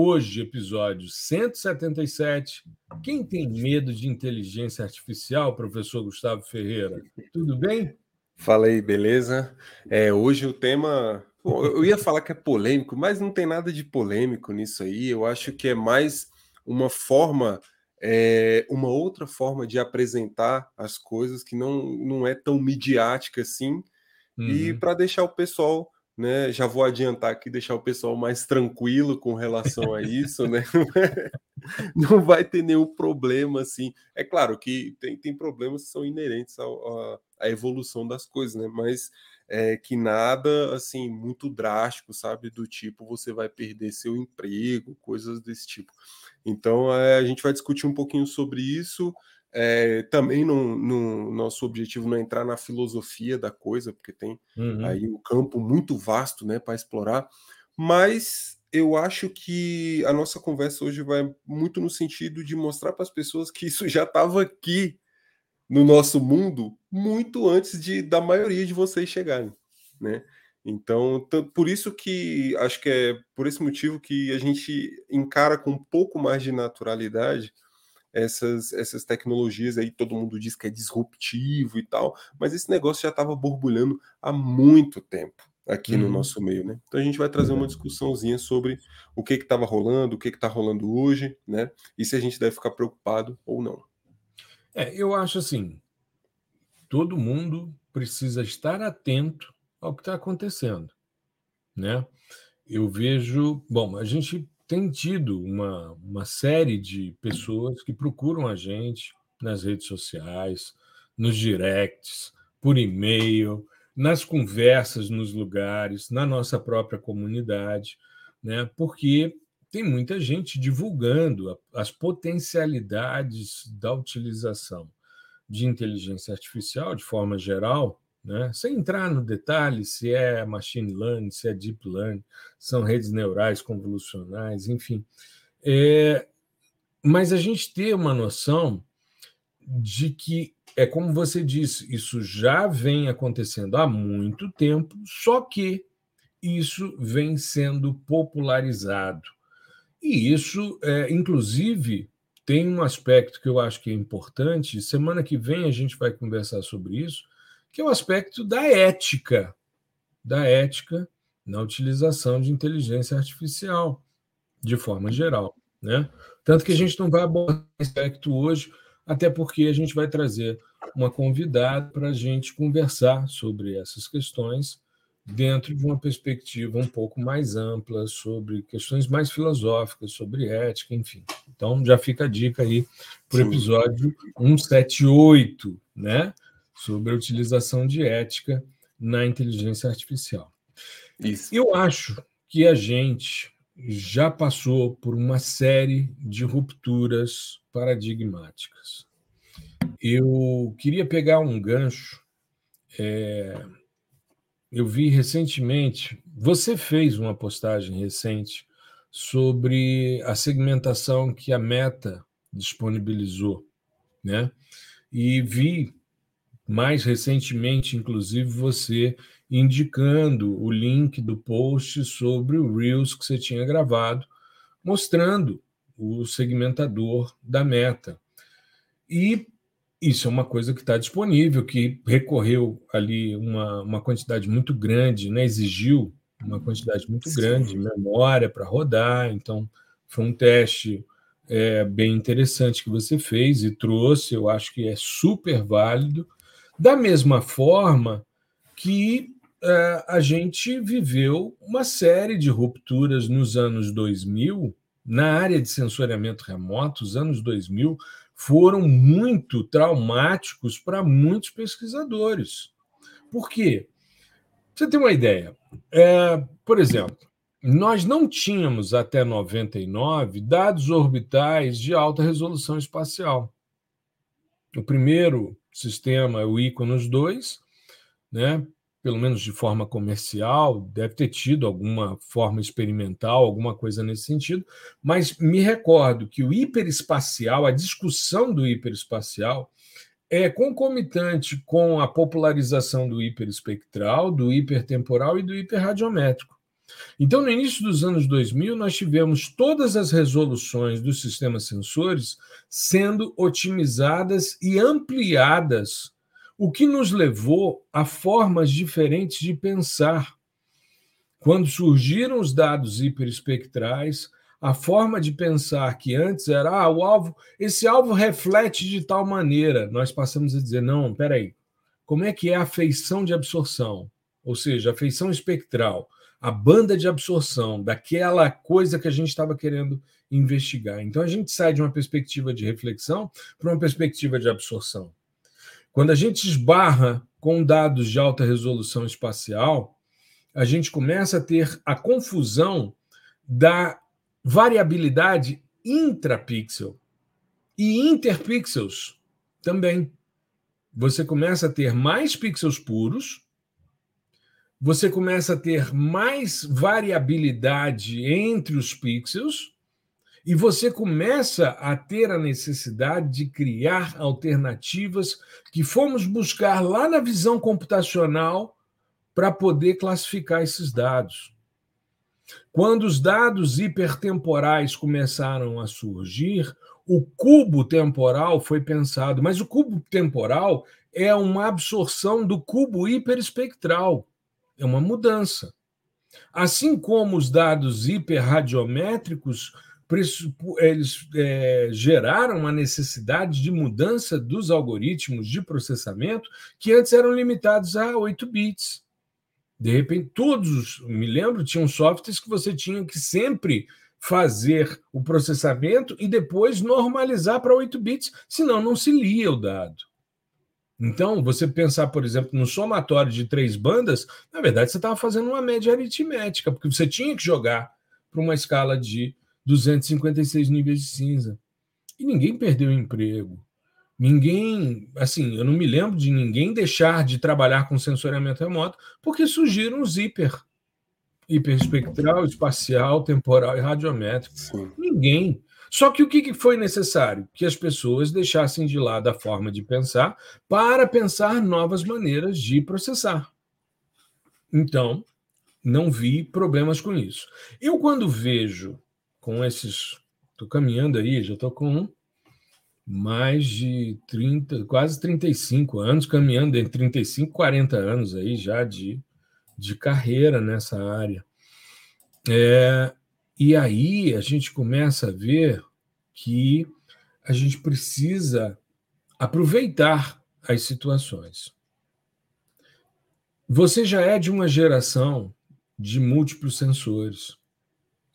Hoje, episódio 177. Quem tem medo de inteligência artificial, professor Gustavo Ferreira? Tudo bem? Fala aí, beleza? É, hoje o tema. Bom, eu ia falar que é polêmico, mas não tem nada de polêmico nisso aí. Eu acho que é mais uma forma, é, uma outra forma de apresentar as coisas que não, não é tão midiática assim, uhum. e para deixar o pessoal né? Já vou adiantar aqui, deixar o pessoal mais tranquilo com relação a isso, né? Não vai ter nenhum problema assim. É claro que tem, tem problemas que são inerentes à evolução das coisas, né? Mas é, que nada assim muito drástico, sabe? Do tipo você vai perder seu emprego, coisas desse tipo. Então é, a gente vai discutir um pouquinho sobre isso. É, também no, no, nosso objetivo não é entrar na filosofia da coisa, porque tem uhum. aí um campo muito vasto né, para explorar, mas eu acho que a nossa conversa hoje vai muito no sentido de mostrar para as pessoas que isso já estava aqui no nosso mundo muito antes de da maioria de vocês chegarem, né? Então, por isso que acho que é por esse motivo que a gente encara com um pouco mais de naturalidade essas, essas tecnologias aí, todo mundo diz que é disruptivo e tal, mas esse negócio já estava borbulhando há muito tempo aqui uhum. no nosso meio, né? Então a gente vai trazer uma discussãozinha sobre o que estava rolando, o que está rolando hoje, né? E se a gente deve ficar preocupado ou não. É, eu acho assim, todo mundo precisa estar atento ao que está acontecendo, né? Eu vejo, bom, a gente tem tido uma, uma série de pessoas que procuram a gente nas redes sociais, nos directs, por e-mail, nas conversas nos lugares, na nossa própria comunidade, né? porque tem muita gente divulgando as potencialidades da utilização de inteligência artificial de forma geral né? sem entrar no detalhe se é machine learning, se é deep learning, são redes neurais convolucionais, enfim. É, mas a gente ter uma noção de que, é como você disse, isso já vem acontecendo há muito tempo, só que isso vem sendo popularizado. E isso, é, inclusive, tem um aspecto que eu acho que é importante. Semana que vem a gente vai conversar sobre isso que é o aspecto da ética, da ética na utilização de inteligência artificial, de forma geral. Né? Tanto que a gente não vai abordar esse aspecto hoje, até porque a gente vai trazer uma convidada para a gente conversar sobre essas questões dentro de uma perspectiva um pouco mais ampla, sobre questões mais filosóficas, sobre ética, enfim. Então, já fica a dica aí para o episódio 178, né? Sobre a utilização de ética na inteligência artificial. Isso. Eu acho que a gente já passou por uma série de rupturas paradigmáticas. Eu queria pegar um gancho. É, eu vi recentemente, você fez uma postagem recente sobre a segmentação que a Meta disponibilizou, né? E vi mais recentemente, inclusive, você indicando o link do post sobre o Reels que você tinha gravado, mostrando o segmentador da meta. E isso é uma coisa que está disponível, que recorreu ali uma, uma quantidade muito grande, né? exigiu uma quantidade muito Sim. grande de memória para rodar, então foi um teste é, bem interessante que você fez e trouxe, eu acho que é super válido da mesma forma que é, a gente viveu uma série de rupturas nos anos 2000, na área de sensoriamento remoto, os anos 2000 foram muito traumáticos para muitos pesquisadores. Por quê? Você tem uma ideia. É, por exemplo, nós não tínhamos até 99 dados orbitais de alta resolução espacial. O primeiro sistema o Iconos 2, né? pelo menos de forma comercial, deve ter tido alguma forma experimental, alguma coisa nesse sentido, mas me recordo que o hiperespacial, a discussão do hiperespacial, é concomitante com a popularização do hiperespectral, do hipertemporal e do hiperradiométrico. Então, no início dos anos 2000, nós tivemos todas as resoluções dos sistemas sensores sendo otimizadas e ampliadas, o que nos levou a formas diferentes de pensar. Quando surgiram os dados hiperespectrais, a forma de pensar que antes era ah, o alvo, esse alvo reflete de tal maneira, nós passamos a dizer não, peraí, como é que é a feição de absorção, ou seja, a feição espectral, a banda de absorção daquela coisa que a gente estava querendo investigar. Então a gente sai de uma perspectiva de reflexão para uma perspectiva de absorção. Quando a gente esbarra com dados de alta resolução espacial, a gente começa a ter a confusão da variabilidade intrapixel e interpixels também. Você começa a ter mais pixels puros, você começa a ter mais variabilidade entre os pixels e você começa a ter a necessidade de criar alternativas que fomos buscar lá na visão computacional para poder classificar esses dados. Quando os dados hipertemporais começaram a surgir, o cubo temporal foi pensado, mas o cubo temporal é uma absorção do cubo hiperespectral, é uma mudança. Assim como os dados hiperradiométricos, eles é, geraram uma necessidade de mudança dos algoritmos de processamento que antes eram limitados a 8 bits. De repente, todos, me lembro, tinham softwares que você tinha que sempre fazer o processamento e depois normalizar para 8 bits, senão não se lia o dado. Então, você pensar, por exemplo, no somatório de três bandas, na verdade você estava fazendo uma média aritmética, porque você tinha que jogar para uma escala de 256 níveis de cinza. E ninguém perdeu o emprego. Ninguém, assim, eu não me lembro de ninguém deixar de trabalhar com sensoriamento remoto, porque surgiram os hiper, hiperespectral, espacial, temporal e radiométrico. Sim. Ninguém. Só que o que foi necessário? Que as pessoas deixassem de lado a forma de pensar para pensar novas maneiras de processar. Então, não vi problemas com isso. Eu, quando vejo com esses. Estou caminhando aí, já estou com mais de 30, quase 35 anos, caminhando entre 35 e 40 anos aí já de, de carreira nessa área. É, e aí a gente começa a ver que a gente precisa aproveitar as situações. Você já é de uma geração de múltiplos sensores.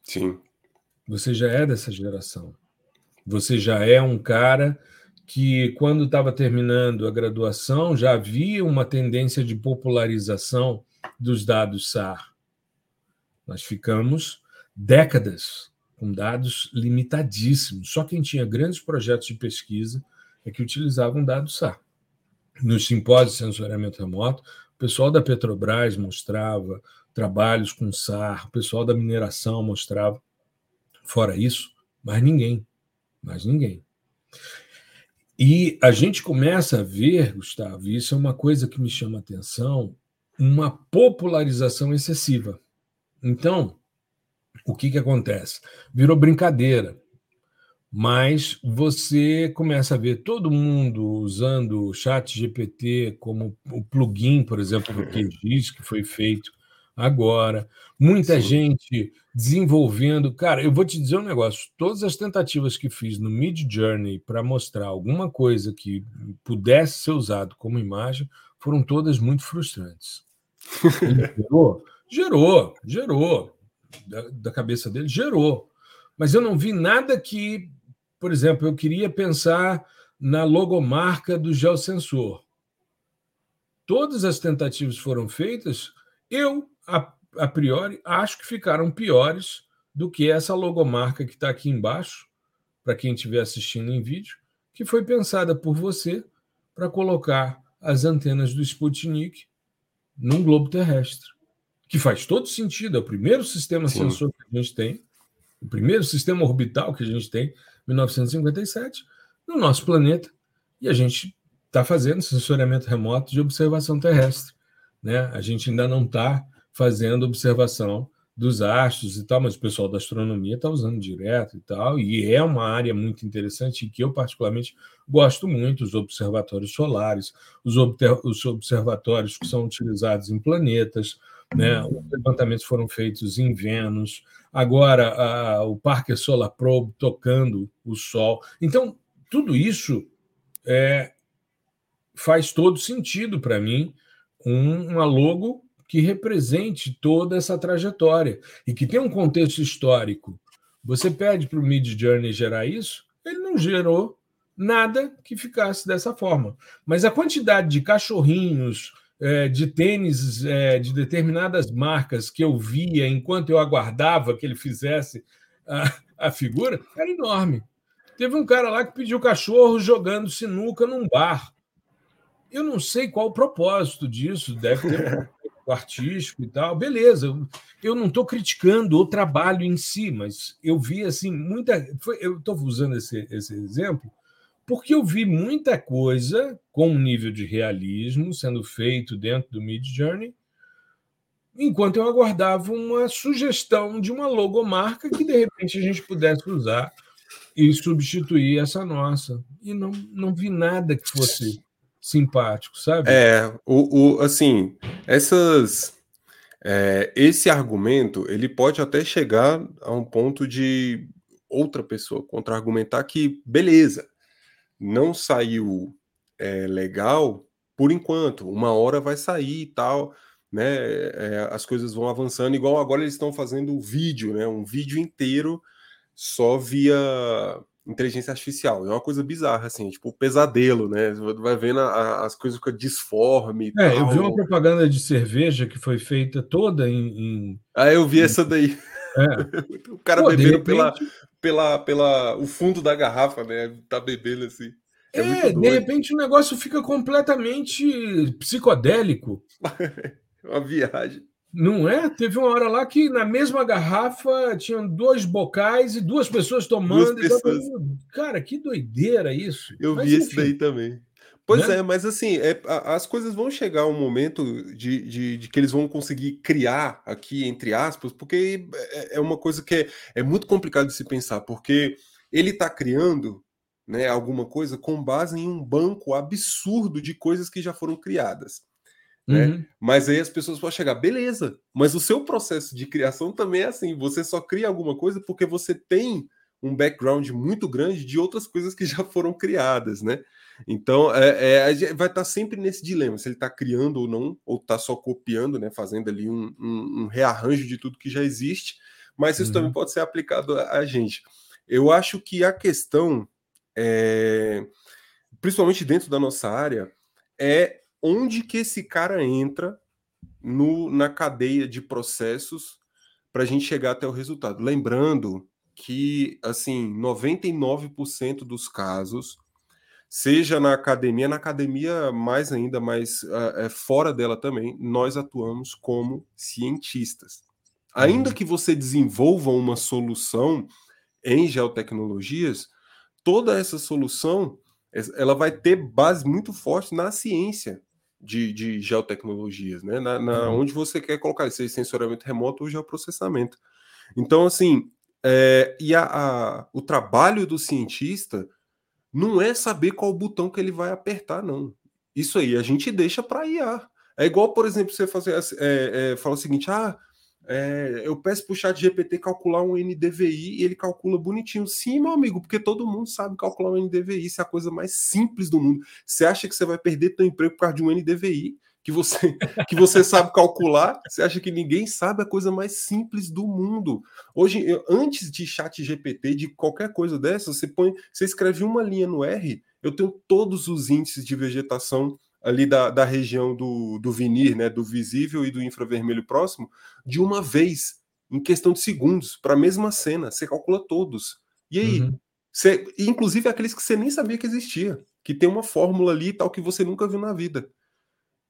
Sim. Você já é dessa geração. Você já é um cara que, quando estava terminando a graduação, já havia uma tendência de popularização dos dados SAR. Nós ficamos décadas com dados limitadíssimos. Só quem tinha grandes projetos de pesquisa é que utilizavam dados SAR. Nos simpósios de sensoriamento remoto, o pessoal da Petrobras mostrava trabalhos com SAR, o pessoal da mineração mostrava. Fora isso, mais ninguém mais ninguém. E a gente começa a ver, Gustavo, e isso é uma coisa que me chama a atenção, uma popularização excessiva. Então, o que, que acontece? Virou brincadeira. Mas você começa a ver todo mundo usando o chat GPT como o plugin, por exemplo, do QGIS, que foi feito agora. Muita Sim. gente desenvolvendo. Cara, eu vou te dizer um negócio: todas as tentativas que fiz no Mid Journey para mostrar alguma coisa que pudesse ser usado como imagem foram todas muito frustrantes. gerou? Gerou, gerou. Da, da cabeça dele, gerou. Mas eu não vi nada que, por exemplo, eu queria pensar na logomarca do geosensor. Todas as tentativas foram feitas, eu a priori, acho que ficaram piores do que essa logomarca que está aqui embaixo, para quem estiver assistindo em vídeo, que foi pensada por você para colocar as antenas do Sputnik num globo terrestre. Que faz todo sentido, é o primeiro sistema Sim. sensor que a gente tem, o primeiro sistema orbital que a gente tem, 1957, no nosso planeta, e a gente está fazendo sensoriamento remoto de observação terrestre. Né? A gente ainda não está fazendo observação dos astros e tal, mas o pessoal da astronomia está usando direto e tal, e é uma área muito interessante que eu particularmente gosto muito, os observatórios solares, os, os observatórios que são utilizados em planetas, né? Os levantamentos foram feitos em Vênus, agora a, o Parker Solar Probe tocando o Sol. Então, tudo isso é, faz todo sentido para mim, um, uma logo que represente toda essa trajetória e que tem um contexto histórico. Você pede para o Mid Journey gerar isso, ele não gerou nada que ficasse dessa forma. Mas a quantidade de cachorrinhos, é, de tênis é, de determinadas marcas que eu via enquanto eu aguardava que ele fizesse a, a figura era enorme. Teve um cara lá que pediu cachorro jogando sinuca num bar. Eu não sei qual o propósito disso, deve ter artístico e tal, beleza. Eu não estou criticando o trabalho em si, mas eu vi assim muita. Foi, eu estou usando esse, esse exemplo porque eu vi muita coisa com um nível de realismo sendo feito dentro do Mid Journey, enquanto eu aguardava uma sugestão de uma logomarca que de repente a gente pudesse usar e substituir essa nossa. E não, não vi nada que fosse simpático, sabe? É, o, o assim, essas é, esse argumento ele pode até chegar a um ponto de outra pessoa contra-argumentar que beleza, não saiu é, legal por enquanto, uma hora vai sair e tal, né? É, as coisas vão avançando, igual agora eles estão fazendo vídeo, né? Um vídeo inteiro só via inteligência artificial. É uma coisa bizarra, assim, tipo o pesadelo, né? Você vai vendo a, a, as coisas ficam disforme. É, eu vi uma propaganda de cerveja que foi feita toda em. em... Ah, eu vi em... essa daí. É. o cara Pô, bebendo repente... pela, pela, pela o fundo da garrafa, né? Tá bebendo assim. É, é de repente o negócio fica completamente psicodélico. uma viagem. Não é? Teve uma hora lá que na mesma garrafa tinham dois bocais e duas pessoas tomando. Duas pessoas. Cara, que doideira isso. Eu Mas, vi enfim. esse daí também. Pois né? é, mas assim, é, as coisas vão chegar um momento de, de, de, que eles vão conseguir criar aqui, entre aspas, porque é, é uma coisa que é, é muito complicado de se pensar, porque ele está criando né, alguma coisa com base em um banco absurdo de coisas que já foram criadas. Né? Uhum. Mas aí as pessoas vão chegar, beleza, mas o seu processo de criação também é assim: você só cria alguma coisa porque você tem um background muito grande de outras coisas que já foram criadas, né? Então é, é vai estar sempre nesse dilema: se ele está criando ou não, ou está só copiando, né? Fazendo ali um, um, um, rearranjo de tudo que já existe, mas isso uhum. também pode ser aplicado a, a, gente. Eu acho que a questão, é, principalmente dentro da nossa área, é onde que esse cara entra no, na cadeia de processos para a gente chegar até o resultado. Lembrando que, assim, 99% dos casos, seja na academia, na academia mais ainda, mas uh, fora dela também, nós atuamos como cientistas. Ainda uhum. que você desenvolva uma solução em geotecnologias, toda essa solução ela vai ter base muito forte na ciência de, de geotecnologias, né? Na, na uhum. Onde você quer colocar esse sensoriamento remoto ou geoprocessamento. Então, assim, é, e a, a, o trabalho do cientista não é saber qual botão que ele vai apertar, não. Isso aí a gente deixa para IA. É igual, por exemplo, você fazer, é, é, falar o seguinte: ah, é, eu peço para o chat GPT calcular um NDVI e ele calcula bonitinho. Sim, meu amigo, porque todo mundo sabe calcular um NDVI, isso é a coisa mais simples do mundo. Você acha que você vai perder seu emprego por causa de um NDVI que você, que você sabe calcular? Você acha que ninguém sabe a coisa mais simples do mundo? Hoje, eu, antes de chat GPT, de qualquer coisa dessa, você põe, você escreve uma linha no R, eu tenho todos os índices de vegetação ali da, da região do, do vinir, né, do visível e do infravermelho próximo, de uma vez, em questão de segundos, para a mesma cena. Você calcula todos. E aí, uhum. você, inclusive aqueles que você nem sabia que existia, que tem uma fórmula ali e tal que você nunca viu na vida.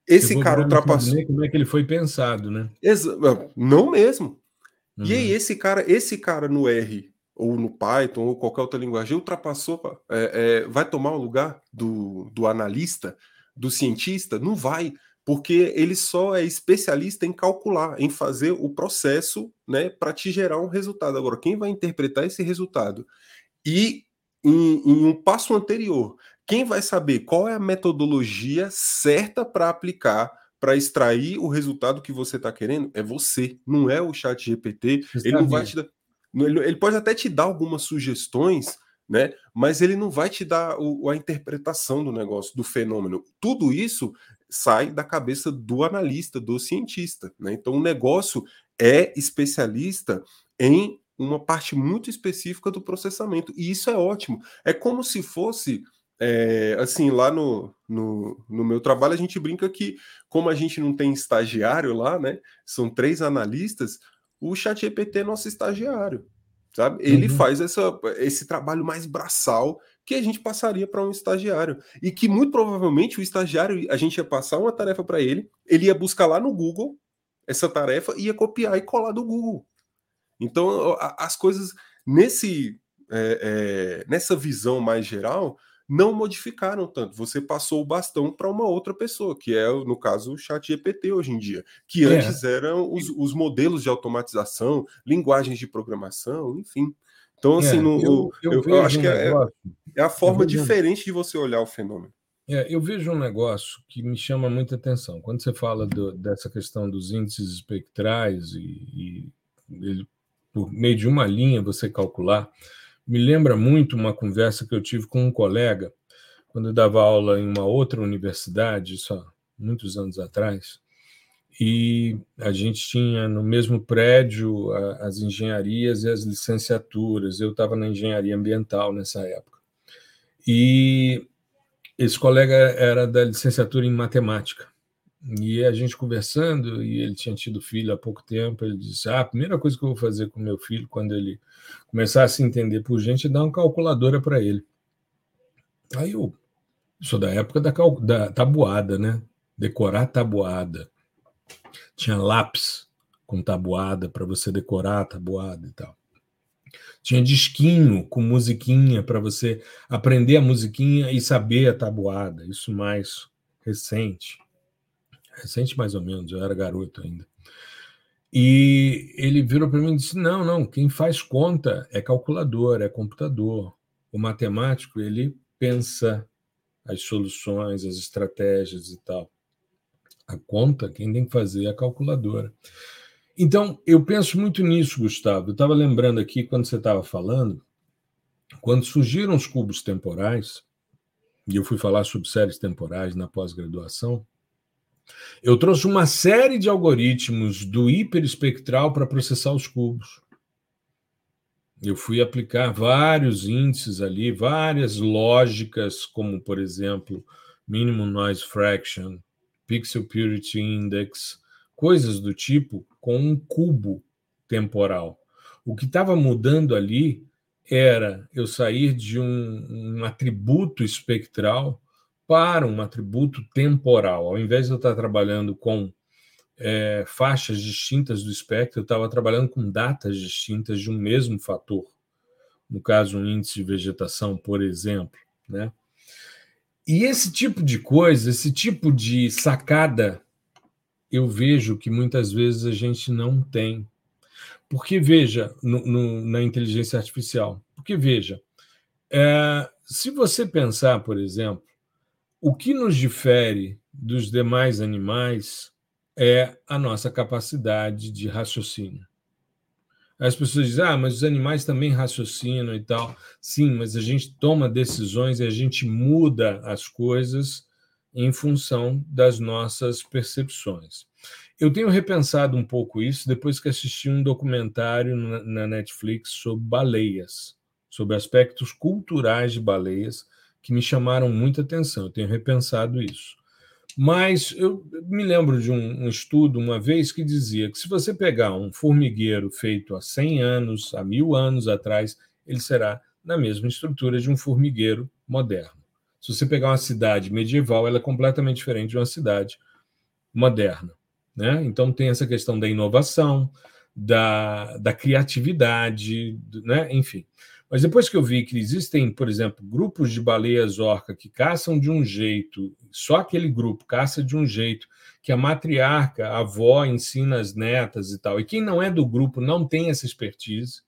Esse cara ultrapassou. Como é que ele foi pensado, né? Exa... Não mesmo. Uhum. E aí, uhum. esse cara, esse cara no R ou no Python ou qualquer outra linguagem ultrapassou, é, é, vai tomar o lugar do, do analista, do cientista? Não vai, porque ele só é especialista em calcular, em fazer o processo né, para te gerar um resultado. Agora, quem vai interpretar esse resultado? E em, em um passo anterior, quem vai saber qual é a metodologia certa para aplicar para extrair o resultado que você está querendo é você, não é o chat GPT. Ele não vai te dar, ele pode até te dar algumas sugestões, né? Mas ele não vai te dar o, a interpretação do negócio, do fenômeno. Tudo isso sai da cabeça do analista, do cientista, né? Então o negócio é especialista em uma parte muito específica do processamento e isso é ótimo. É como se fosse é, assim, lá no, no, no, meu trabalho, a gente brinca que, como a gente não tem estagiário lá, né? São três analistas, o ChatGPT é nosso estagiário, sabe? Ele uhum. faz essa, esse trabalho mais braçal que a gente passaria para um estagiário. E que muito provavelmente o estagiário, a gente ia passar uma tarefa para ele, ele ia buscar lá no Google essa tarefa e ia copiar e colar do Google. Então, as coisas nesse. É, é, nessa visão mais geral, não modificaram tanto. Você passou o bastão para uma outra pessoa, que é, no caso, o chat GPT hoje em dia, que é. antes eram os, os, modelos de automatização, linguagens de programação, enfim. Então, assim, é, no, eu, eu, eu, eu acho um que é, é, a forma diferente de você olhar o fenômeno. É, eu vejo um negócio que me chama muita atenção. Quando você fala do, dessa questão dos índices espectrais e, e ele, por meio de uma linha você calcular, me lembra muito uma conversa que eu tive com um colega quando eu dava aula em uma outra universidade, só muitos anos atrás, e a gente tinha no mesmo prédio as engenharias e as licenciaturas. Eu estava na engenharia ambiental nessa época. E esse colega era da licenciatura em matemática. E a gente conversando, e ele tinha tido filho há pouco tempo, ele disse: Ah, a primeira coisa que eu vou fazer com meu filho, quando ele começar a se entender por gente, é dar uma calculadora para ele. Aí eu sou da época da, da tabuada, né? Decorar tabuada. Tinha lápis com tabuada para você decorar a tabuada e tal. Tinha disquinho com musiquinha para você aprender a musiquinha e saber a tabuada. Isso mais recente recente mais ou menos, eu era garoto ainda. E ele virou para mim e disse: Não, não, quem faz conta é calculador, é computador. O matemático, ele pensa as soluções, as estratégias e tal. A conta, quem tem que fazer é a calculadora. Então, eu penso muito nisso, Gustavo. Eu estava lembrando aqui, quando você estava falando, quando surgiram os cubos temporais, e eu fui falar sobre séries temporais na pós-graduação, eu trouxe uma série de algoritmos do hiperespectral para processar os cubos. Eu fui aplicar vários índices ali, várias lógicas, como, por exemplo, Minimum Noise Fraction, Pixel Purity Index, coisas do tipo, com um cubo temporal. O que estava mudando ali era eu sair de um, um atributo espectral para um atributo temporal. Ao invés de eu estar trabalhando com é, faixas distintas do espectro, eu estava trabalhando com datas distintas de um mesmo fator. No caso, um índice de vegetação, por exemplo. Né? E esse tipo de coisa, esse tipo de sacada, eu vejo que muitas vezes a gente não tem. Porque, veja, no, no, na inteligência artificial, porque, veja, é, se você pensar, por exemplo, o que nos difere dos demais animais é a nossa capacidade de raciocínio. As pessoas dizem, ah, mas os animais também raciocinam e tal. Sim, mas a gente toma decisões e a gente muda as coisas em função das nossas percepções. Eu tenho repensado um pouco isso depois que assisti um documentário na Netflix sobre baleias, sobre aspectos culturais de baleias, que me chamaram muita atenção. Eu tenho repensado isso. Mas eu me lembro de um, um, estudo uma vez que dizia que se você pegar um formigueiro feito há 100 anos, há mil anos atrás, ele será na mesma estrutura de um formigueiro moderno. Se você pegar uma cidade medieval, ela é completamente diferente de uma cidade moderna. Né? Então, tem essa questão da inovação, da, da criatividade, né? enfim. Mas depois que eu vi que existem, por exemplo, grupos de baleias orca que caçam de um jeito, só aquele grupo caça de um jeito, que a matriarca, a avó, ensina as netas e tal, e quem não é do grupo não tem essa expertise.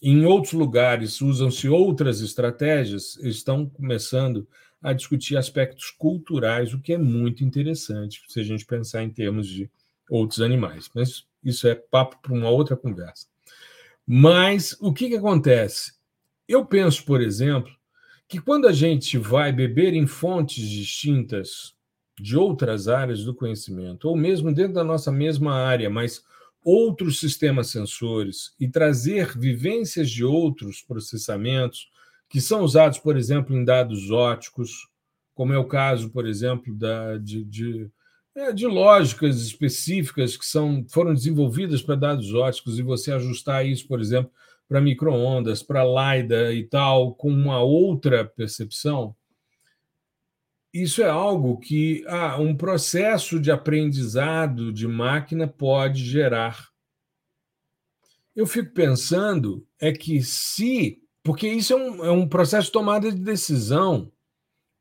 Em outros lugares usam-se outras estratégias, estão começando a discutir aspectos culturais, o que é muito interessante se a gente pensar em termos de outros animais. Mas isso é papo para uma outra conversa. Mas o que, que acontece? Eu penso, por exemplo, que quando a gente vai beber em fontes distintas de outras áreas do conhecimento, ou mesmo dentro da nossa mesma área, mas outros sistemas sensores, e trazer vivências de outros processamentos, que são usados, por exemplo, em dados óticos, como é o caso, por exemplo, da, de, de é, de lógicas específicas que são, foram desenvolvidas para dados óticos e você ajustar isso, por exemplo, para microondas, para LiDAR e tal, com uma outra percepção, isso é algo que ah, um processo de aprendizado de máquina pode gerar. Eu fico pensando é que se, porque isso é um, é um processo de tomada de decisão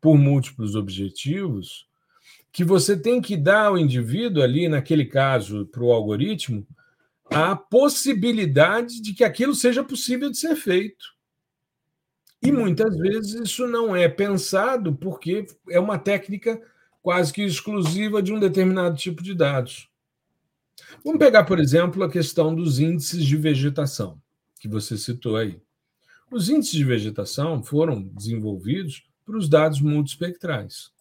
por múltiplos objetivos, que você tem que dar ao indivíduo ali, naquele caso, para o algoritmo, a possibilidade de que aquilo seja possível de ser feito. E muitas vezes isso não é pensado porque é uma técnica quase que exclusiva de um determinado tipo de dados. Vamos pegar, por exemplo, a questão dos índices de vegetação, que você citou aí. Os índices de vegetação foram desenvolvidos para os dados multispectrais.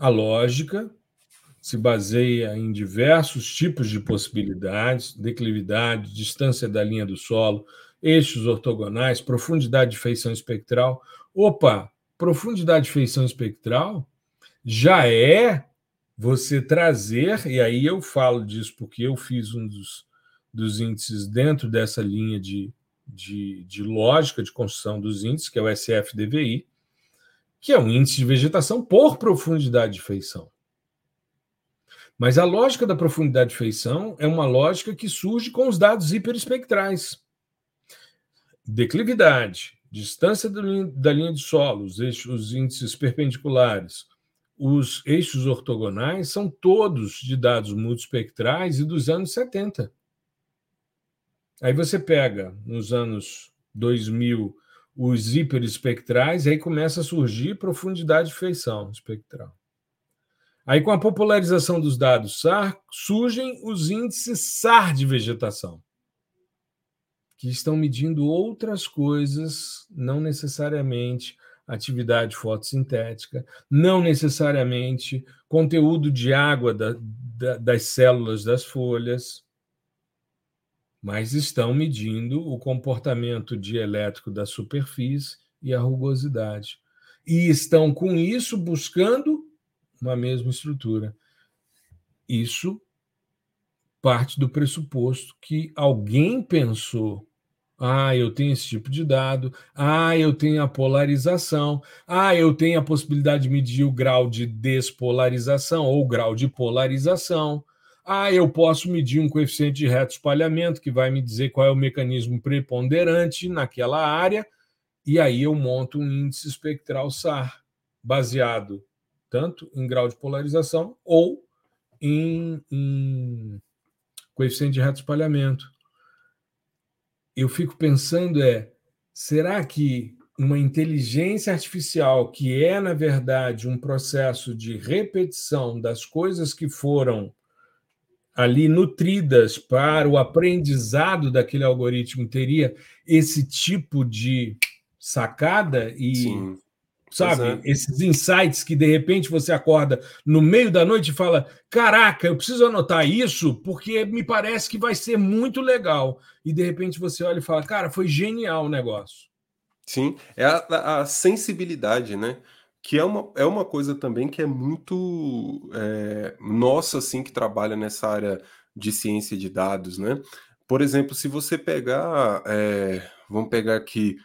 A lógica se baseia em diversos tipos de possibilidades, declividade, distância da linha do solo, eixos ortogonais, profundidade de feição espectral. Opa, profundidade de feição espectral já é você trazer, e aí eu falo disso porque eu fiz um dos, dos índices dentro dessa linha de, de, de lógica de construção dos índices, que é o SFDVI, que é um índice de vegetação por profundidade de feição. Mas a lógica da profundidade de feição é uma lógica que surge com os dados hiperespectrais. Declividade, distância da linha de solo, os, eixos, os índices perpendiculares, os eixos ortogonais são todos de dados multispectrais e dos anos 70. Aí você pega nos anos 2000 os hiperespectrais, aí começa a surgir profundidade de feição espectral. Aí, com a popularização dos dados SAR, surgem os índices SAR de vegetação, que estão medindo outras coisas, não necessariamente atividade fotossintética, não necessariamente conteúdo de água da, da, das células das folhas, mas estão medindo o comportamento dielétrico da superfície e a rugosidade. E estão, com isso, buscando uma mesma estrutura. Isso parte do pressuposto que alguém pensou. Ah, eu tenho esse tipo de dado. Ah, eu tenho a polarização. Ah, eu tenho a possibilidade de medir o grau de despolarização ou o grau de polarização. Ah, eu posso medir um coeficiente de reto espalhamento, que vai me dizer qual é o mecanismo preponderante naquela área, e aí eu monto um índice espectral SAR, baseado tanto em grau de polarização ou em, em coeficiente de reto espalhamento. Eu fico pensando é, será que uma inteligência artificial que é, na verdade, um processo de repetição das coisas que foram ali nutridas para o aprendizado daquele algoritmo teria esse tipo de sacada e Sim. sabe esses insights que de repente você acorda no meio da noite e fala caraca eu preciso anotar isso porque me parece que vai ser muito legal e de repente você olha e fala cara foi genial o negócio Sim, é a, a sensibilidade, né? Que é uma, é uma coisa também que é muito é, nossa, assim, que trabalha nessa área de ciência de dados, né? Por exemplo, se você pegar, é, vamos pegar aqui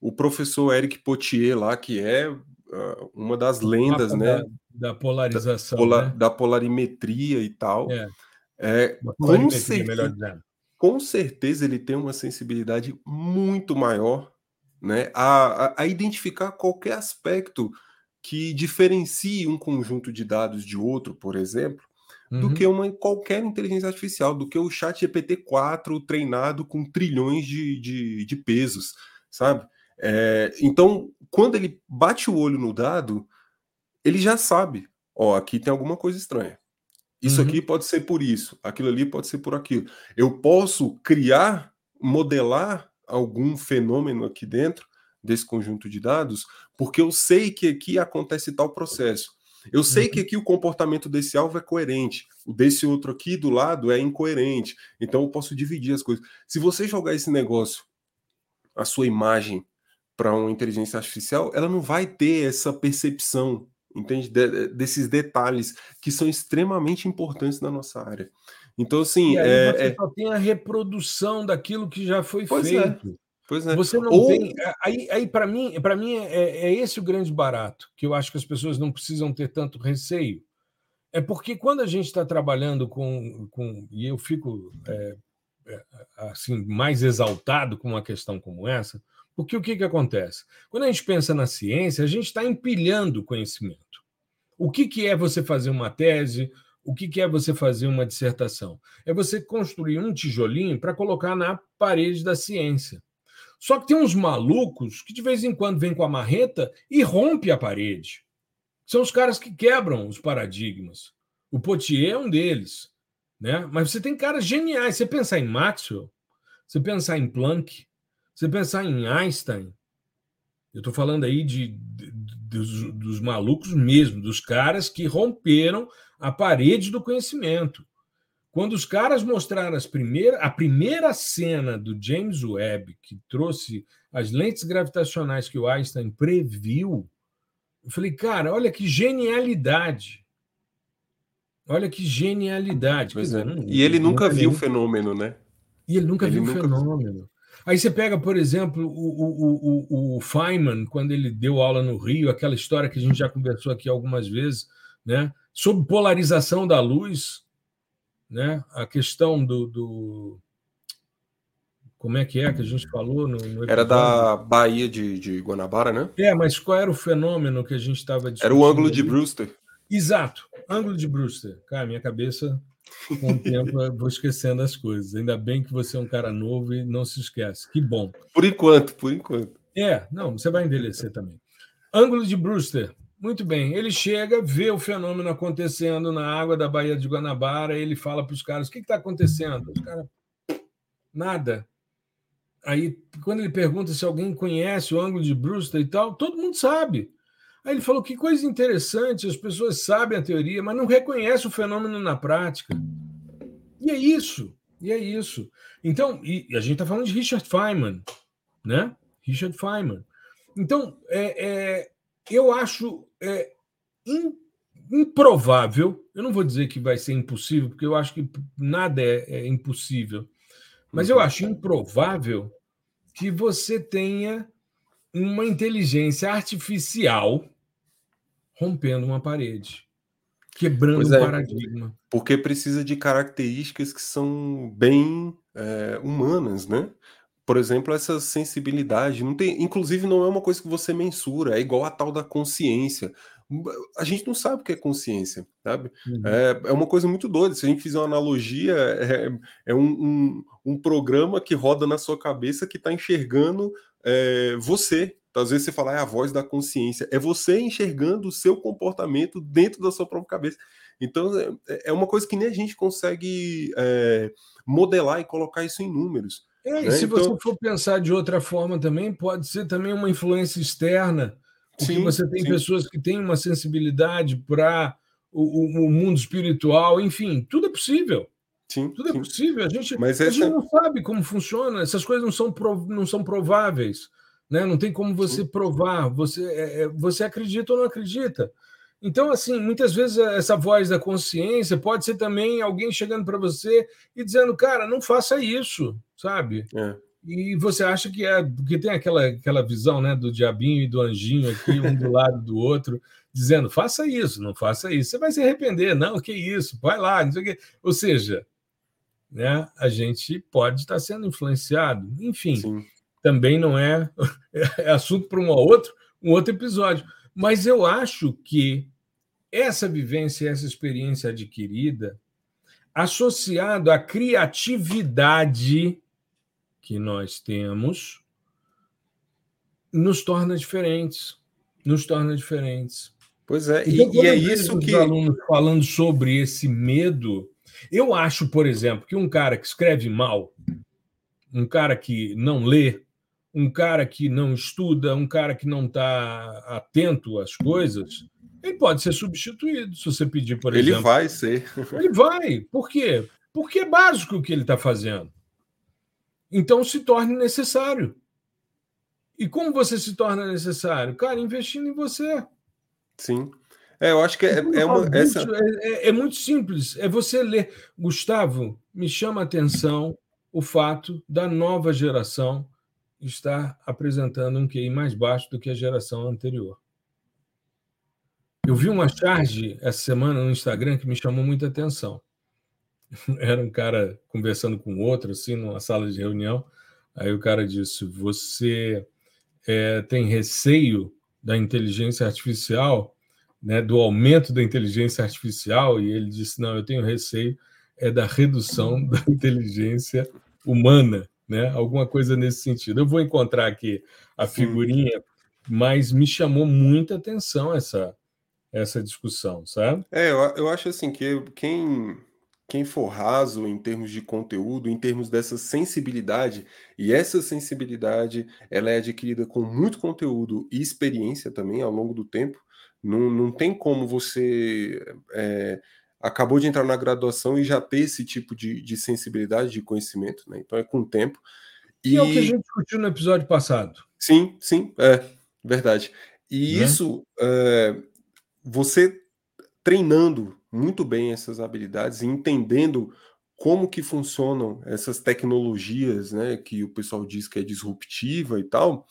o professor Eric Potier lá, que é uh, uma das lendas, né? Da, da polarização, da, pola, né? da, polarimetria e tal. É. É, com, certeza, com certeza ele tem uma sensibilidade muito maior né, a, a, a identificar qualquer aspecto que diferencie um conjunto de dados de outro, por exemplo, uhum. do que uma qualquer inteligência artificial, do que o chat GPT-4 treinado com trilhões de, de, de pesos, sabe? É, então, quando ele bate o olho no dado, ele já sabe, ó, aqui tem alguma coisa estranha. Isso uhum. aqui pode ser por isso, aquilo ali pode ser por aquilo. Eu posso criar, modelar algum fenômeno aqui dentro desse conjunto de dados, porque eu sei que aqui acontece tal processo. Eu sei uhum. que aqui o comportamento desse alvo é coerente, o desse outro aqui do lado é incoerente. Então eu posso dividir as coisas. Se você jogar esse negócio, a sua imagem, para uma inteligência artificial, ela não vai ter essa percepção, entende? De, desses detalhes que são extremamente importantes na nossa área. Então, assim. E aí é, você é... só tem a reprodução daquilo que já foi pois é. feito. É. Pois é. Você não Ou... tem. Aí, aí para mim, para mim é, é, esse o grande barato, que eu acho que as pessoas não precisam ter tanto receio. É porque quando a gente está trabalhando com, com. E eu fico é, é, assim mais exaltado com uma questão como essa, porque o que, que acontece? Quando a gente pensa na ciência, a gente está empilhando conhecimento. O que, que é você fazer uma tese? O que, que é você fazer uma dissertação? É você construir um tijolinho para colocar na parede da ciência. Só que tem uns malucos que de vez em quando vêm com a marreta e rompe a parede. São os caras que quebram os paradigmas. O Potier é um deles. Né? Mas você tem caras geniais. Você pensar em Maxwell, você pensar em Planck, você pensar em Einstein. Eu estou falando aí de, de dos, dos malucos mesmo, dos caras que romperam a parede do conhecimento. Quando os caras mostraram as primeiras, a primeira cena do James Webb, que trouxe as lentes gravitacionais que o Einstein previu, eu falei, cara, olha que genialidade. Olha que genialidade. Pois é. Não, e ele nunca viu o fenômeno, né? E ele nunca ele viu o fenômeno. Aí você pega, por exemplo, o, o, o, o Feynman, quando ele deu aula no Rio, aquela história que a gente já conversou aqui algumas vezes, né? sobre polarização da luz né? A questão do, do, como é que é que a gente falou no, no Era da Bahia de, de, Guanabara, né? É, mas qual era o fenômeno que a gente estava discutindo? Era o ângulo ali? de Brewster. Exato, ângulo de Brewster. Cara, minha cabeça com o tempo eu vou esquecendo as coisas. Ainda bem que você é um cara novo e não se esquece. Que bom. Por enquanto, por enquanto. É, não, você vai envelhecer também. Ângulo de Brewster. Muito bem. Ele chega, vê o fenômeno acontecendo na água da Baía de Guanabara, ele fala para os caras: o que está acontecendo? Os caras, nada. Aí, quando ele pergunta se alguém conhece o ângulo de Brewster e tal, todo mundo sabe. Aí ele falou: que coisa interessante, as pessoas sabem a teoria, mas não reconhecem o fenômeno na prática. E é isso, e é isso. Então, e a gente está falando de Richard Feynman, né? Richard Feynman. Então, é, é eu acho é, improvável, eu não vou dizer que vai ser impossível, porque eu acho que nada é, é impossível, mas eu uhum. acho improvável que você tenha uma inteligência artificial rompendo uma parede, quebrando é, um paradigma. Porque precisa de características que são bem é, humanas, né? Por exemplo, essa sensibilidade. Não tem, inclusive, não é uma coisa que você mensura, é igual a tal da consciência. A gente não sabe o que é consciência, sabe? Uhum. É, é uma coisa muito doida. Se a gente fizer uma analogia, é, é um, um, um, programa que roda na sua cabeça que está enxergando é, você. Então, às vezes você fala, é a voz da consciência. É você enxergando o seu comportamento dentro da sua própria cabeça. Então, é, é uma coisa que nem a gente consegue é, modelar e colocar isso em números. É, e né? se então... você for pensar de outra forma também, pode ser também uma influência externa, porque sim, você tem sim. pessoas que têm uma sensibilidade para o, o, mundo espiritual, enfim, tudo é possível. Sim, tudo é sim. é possível. A gente, Mas essa... a gente não sabe como funciona, essas coisas não são, prov... não são prováveis. né? não tem como você provar, você, é, é, você acredita ou não acredita. Então, assim, muitas vezes essa voz da consciência pode ser também alguém chegando para você e dizendo, cara, não faça isso, sabe? É. E você acha que é porque tem aquela, aquela visão né, do diabinho e do anjinho aqui, um do lado do outro, dizendo, faça isso, não faça isso, você vai se arrepender, não, que isso, vai lá, não sei o quê. Ou seja, né, a gente pode estar sendo influenciado. Enfim, Sim. também não é, é assunto para um outro, um outro episódio. Mas eu acho que essa vivência, essa experiência adquirida, associado à criatividade que nós temos, nos torna diferentes. Nos torna diferentes. Pois é, então, e, e é isso que. Os alunos falando sobre esse medo, eu acho, por exemplo, que um cara que escreve mal, um cara que não lê, um cara que não estuda, um cara que não está atento às coisas, ele pode ser substituído se você pedir, por ele exemplo. Ele vai ser. Ele vai. Por quê? Porque é básico o que ele está fazendo. Então se torne necessário. E como você se torna necessário? Cara, investindo em você. Sim. É, eu acho que é, é uma. Essa... É, é, é, muito simples. É você ler. Gustavo, me chama a atenção o fato da nova geração está apresentando um QI mais baixo do que a geração anterior. Eu vi uma charge essa semana no Instagram que me chamou muita atenção. Era um cara conversando com outro, assim, numa sala de reunião. Aí o cara disse: Você é, tem receio da inteligência artificial, né, do aumento da inteligência artificial? E ele disse: Não, eu tenho receio é da redução da inteligência humana né? Alguma coisa nesse sentido. Eu vou encontrar aqui a figurinha, Sim. mas me chamou muita atenção essa essa discussão, sabe? É, eu, eu acho assim que quem quem for raso em termos de conteúdo, em termos dessa sensibilidade, e essa sensibilidade ela é adquirida com muito conteúdo e experiência também ao longo do tempo, não, não tem como você é, acabou de entrar na graduação e já ter esse tipo de, de sensibilidade, de conhecimento, né? Então é com o tempo. E... e é o que a gente discutiu no episódio passado. Sim, sim, é verdade. E né? isso, é, você treinando muito bem essas habilidades e entendendo como que funcionam essas tecnologias, né, que o pessoal diz que é disruptiva e tal,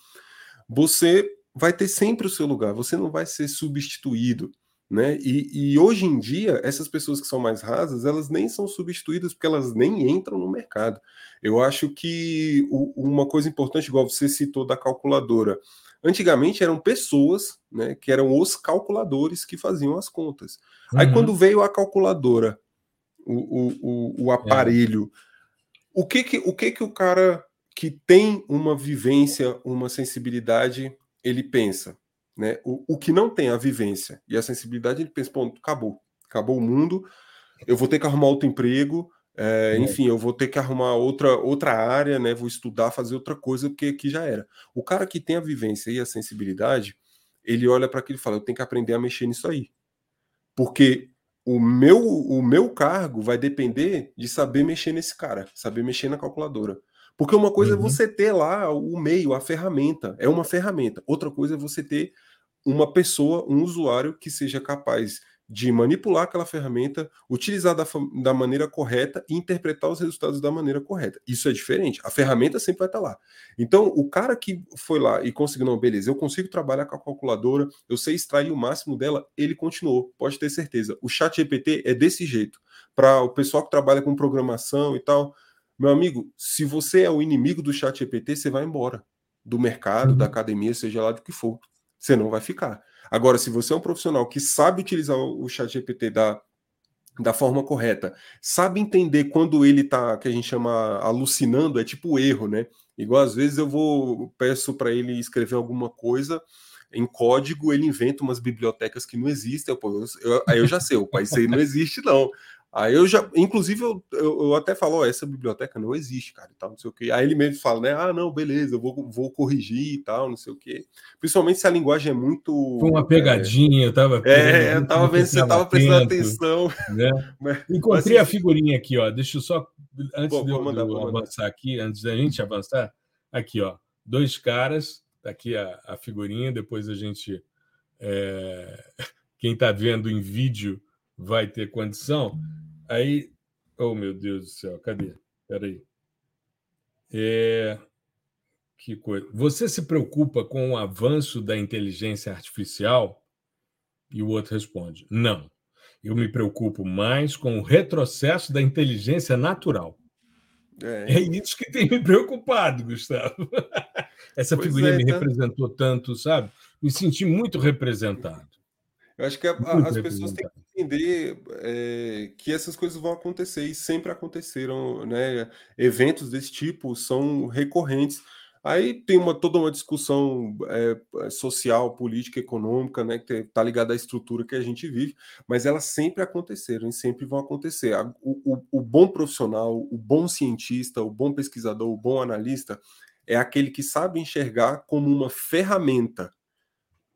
você vai ter sempre o seu lugar, você não vai ser substituído. Né? E, e, hoje em dia, essas pessoas que são mais rasas, elas nem são substituídas porque elas nem entram no mercado. Eu acho que o, uma coisa importante, igual você citou da calculadora, antigamente eram pessoas né, que eram os calculadores que faziam as contas. Uhum. Aí quando veio a calculadora, o, o, o, o aparelho, é. o, que, que, o que que o cara que tem uma vivência, uma sensibilidade, ele pensa? Né? O, o que não tem a vivência e a sensibilidade, ele pensa, pô, acabou, acabou o mundo, eu vou ter que arrumar outro emprego, é, enfim, eu vou ter que arrumar outra, outra área, né? Vou estudar, fazer outra coisa, porque aqui já era. O cara que tem a vivência e a sensibilidade, ele olha para aquilo e fala: eu tenho que aprender a mexer nisso aí. Porque o meu, o meu cargo vai depender de saber mexer nesse cara, saber mexer na calculadora. Porque uma coisa é uhum. é você ter lá o meio, a ferramenta, é uma ferramenta. Outra coisa é você ter uma pessoa, um usuário que seja capaz de manipular aquela ferramenta, utilizar da, da maneira correta e interpretar os resultados da maneira correta. Isso é diferente. A ferramenta sempre vai estar lá. Então, o cara que foi lá e conseguiu, não, beleza, eu consigo trabalhar com a calculadora, eu sei extrair o máximo dela, ele continuou, pode ter certeza. O chat GPT é desse jeito. Para o pessoal que trabalha com programação e tal, meu amigo, se você é o inimigo do chat GPT, você vai embora do mercado, uhum. da academia, seja lá do que for. Você não vai ficar. Agora, se você é um profissional que sabe utilizar o chat GPT da, da forma correta, sabe entender quando ele está, que a gente chama alucinando, é tipo erro, né? Igual às vezes eu vou, peço para ele escrever alguma coisa em código, ele inventa umas bibliotecas que não existem. Eu, pô, eu, aí eu já sei, o isso aí não existe, não. Aí eu já, inclusive, eu, eu, eu até falo, oh, essa biblioteca não existe, cara, e tal, não sei o quê. Aí ele mesmo fala, né? Ah, não, beleza, eu vou, vou corrigir e tal, não sei o quê. Principalmente se a linguagem é muito. Foi uma pegadinha, é, eu tava. É, eu tava vendo se você tava prestando atenção. Né? Mas, Encontrei a figurinha aqui, ó. Deixa eu só. Antes pô, de eu, mandar, eu avançar aqui, antes da gente avançar, aqui, ó. Dois caras Está aqui a, a, figurinha, depois a gente. É... Quem está vendo em vídeo vai ter condição. Aí. Oh, meu Deus do céu, cadê? Espera aí. É... Que coisa. Você se preocupa com o avanço da inteligência artificial? E o outro responde: não. Eu me preocupo mais com o retrocesso da inteligência natural. É, é isso que tem me preocupado, Gustavo. Essa pois figurinha é, me tá... representou tanto, sabe? Me senti muito representado. Eu acho que a, a, as pessoas têm entender é, que essas coisas vão acontecer e sempre aconteceram, né? Eventos desse tipo são recorrentes. Aí tem uma, toda uma discussão é, social, política, econômica, né, que está ligada à estrutura que a gente vive, mas elas sempre aconteceram e sempre vão acontecer. O, o, o bom profissional, o bom cientista, o bom pesquisador, o bom analista é aquele que sabe enxergar como uma ferramenta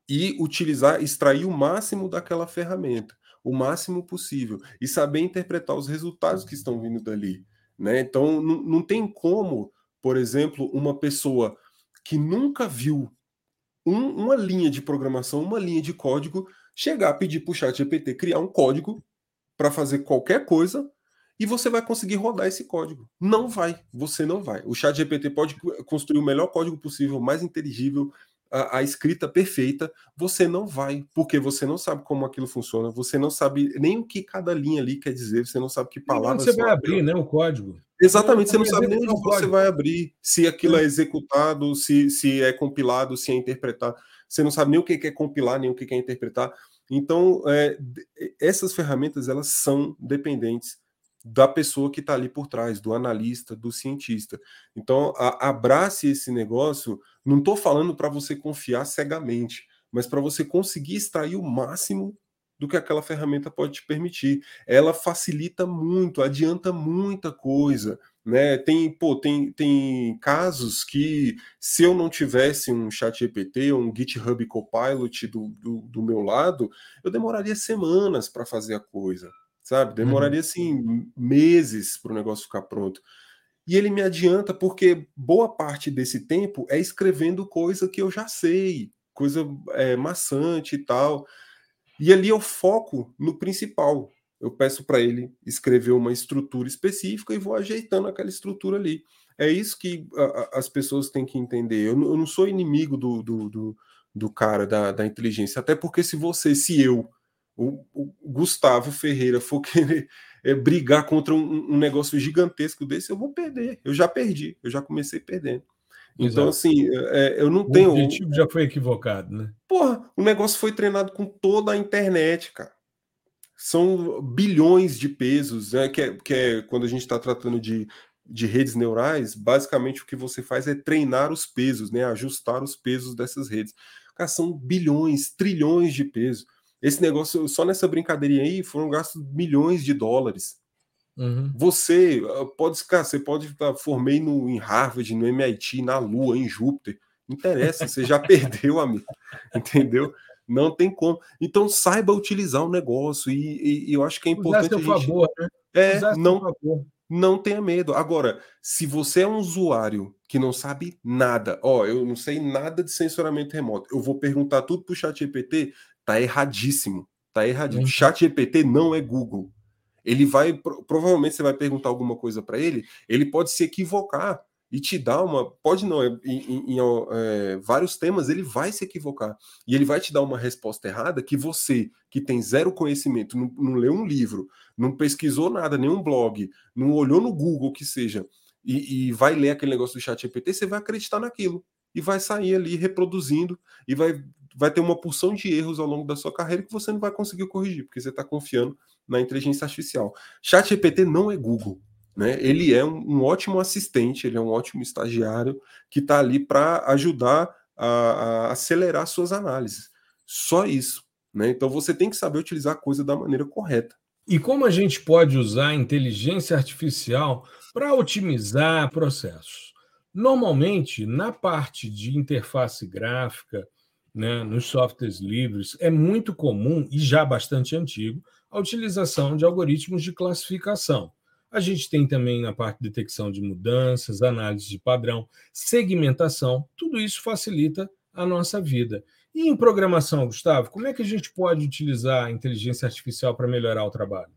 e utilizar, extrair o máximo daquela ferramenta, o máximo possível, e saber interpretar os resultados que estão vindo dali. Né? Então, não, não tem como por exemplo, uma pessoa que nunca viu um, uma linha de programação, uma linha de código, chegar a pedir para o chat GPT criar um código para fazer qualquer coisa e você vai conseguir rodar esse código. Não vai, você não vai. O chat GPT pode construir o melhor código possível, mais inteligível, a, a, escrita perfeita, você não vai, porque você não sabe como aquilo funciona, você não sabe nem o que cada linha ali quer dizer, você não sabe que palavra. Você vai abrir, né, o código. Exatamente, você não sabe nem onde você vai abrir, se aquilo é executado, se, se é compilado, se é interpretado. Você não sabe nem o que é compilar, nem o que é interpretar. Então, é, essas ferramentas elas são dependentes da pessoa que está ali por trás, do analista, do cientista. Então, a, abrace esse negócio. Não estou falando para você confiar cegamente, mas para você conseguir extrair o máximo do que aquela ferramenta pode te permitir. Ela facilita muito, adianta muita coisa. Né? Tem, pô, tem, tem casos que se eu não tivesse um chat GPT ou um GitHub Copilot do, do, do meu lado, eu demoraria semanas para fazer a coisa, sabe? Demoraria, uhum. assim, meses para o negócio ficar pronto. E ele me adianta porque boa parte desse tempo é escrevendo coisa que eu já sei, coisa é, maçante e tal. E ali eu foco no principal. Eu peço para ele escrever uma estrutura específica e vou ajeitando aquela estrutura ali. É isso que a, a, as pessoas têm que entender. Eu, eu não sou inimigo do, do, do, do cara da, da, inteligência, até porque se você, se eu, o, o Gustavo Ferreira, for querer é, brigar contra um, um, negócio gigantesco desse, eu vou perder. Eu já perdi, eu já comecei perdendo. Então, Exato. assim, é, eu não o tenho. O objetivo já foi equivocado, né? Porra, o negócio foi treinado com toda a internet, cara. São bilhões de pesos, né? Que é, que é quando a gente está tratando de, de redes neurais, basicamente o que você faz é treinar os pesos, né? Ajustar os pesos dessas redes. Cara, são bilhões, trilhões de pesos. Esse negócio, só nessa brincadeirinha aí, foram gastos milhões de dólares. Uhum. Você ah, pode, cara, você pode estar formei no, em Harvard, no MIT, na Lua, em Júpiter. Não interessa, você já perdeu, amigo. Entendeu? Não tem como. Então saiba utilizar o negócio e, e, e eu acho que é importante. Usar a gente... favor, né? É, não, não tenha medo. Agora, se você é um usuário que não sabe nada, ó, eu não sei nada de sensoramento remoto, eu vou perguntar tudo pro Chat GPT, tá erradíssimo. Tá erradíssimo. Uhum. Chat GPT não é Google. Ele vai, provavelmente você vai perguntar alguma coisa para ele, ele pode se equivocar e te dar uma. Pode não, em, em, em é, vários temas ele vai se equivocar. E ele vai te dar uma resposta errada que você, que tem zero conhecimento, não, não leu um livro, não pesquisou nada, nenhum blog, não olhou no Google que seja, e, e vai ler aquele negócio do chat GPT, você vai acreditar naquilo. E vai sair ali reproduzindo e vai, vai ter uma porção de erros ao longo da sua carreira que você não vai conseguir corrigir, porque você está confiando na inteligência artificial. Chat GPT não é Google. Né? Ele é um, um ótimo assistente, ele é um ótimo estagiário que está ali para ajudar a, a, acelerar suas análises. Só isso. Né? Então você tem que saber utilizar a coisa da maneira correta. E como a gente pode usar a inteligência artificial para otimizar processos? Normalmente, na parte de interface gráfica, né, nos softwares livres, é muito comum e já bastante antigo a utilização de algoritmos de classificação. A gente tem também na parte de detecção de mudanças, análise de padrão, segmentação, tudo isso facilita a nossa vida. E em programação, Gustavo, como é que a gente pode utilizar a inteligência artificial para melhorar o trabalho?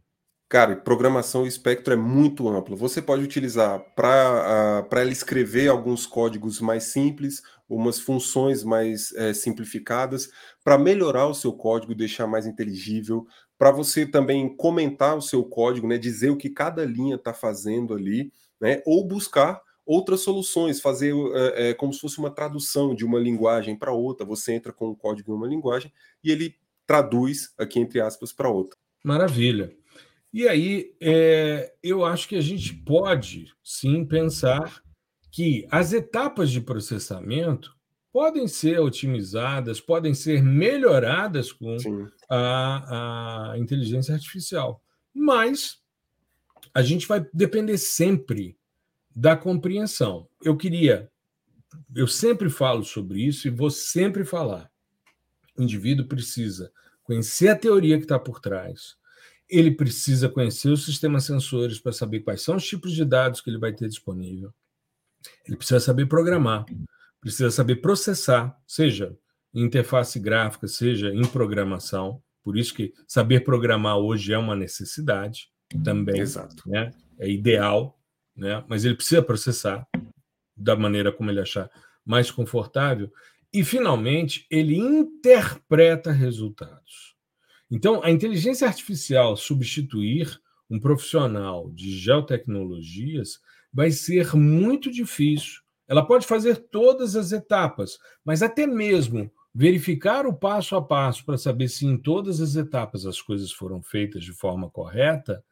Cara, programação, o espectro é muito amplo. Você pode utilizar para uh, ela escrever alguns códigos mais simples, umas funções mais é, simplificadas, para melhorar o seu código, deixar mais inteligível, para você também comentar o seu código, né, dizer o que cada linha está fazendo ali, né, ou buscar outras soluções, fazer é, é, como se fosse uma tradução de uma linguagem para outra. Você entra com o código em uma linguagem e ele traduz aqui entre aspas para outra. Maravilha. E aí, é, eu acho que a gente pode sim pensar que as etapas de processamento podem ser otimizadas, podem ser melhoradas com a, a, inteligência artificial. Mas a gente vai depender sempre da compreensão. Eu queria, eu sempre falo sobre isso e vou sempre falar. O indivíduo precisa conhecer a teoria que está por trás, ele precisa conhecer os sistemas sensores para saber quais são os tipos de dados que ele vai ter disponível. Ele precisa saber programar, precisa saber processar, seja em interface gráfica, seja em programação. Por isso que saber programar hoje é uma necessidade também. Exato. Né? É ideal, né? mas ele precisa processar da maneira como ele achar mais confortável. E, finalmente, ele interpreta resultados. Então, a inteligência artificial substituir um profissional de geotecnologias vai ser muito difícil. Ela pode fazer todas as etapas, mas até mesmo verificar o passo a passo para saber se em todas as etapas as coisas foram feitas de forma correta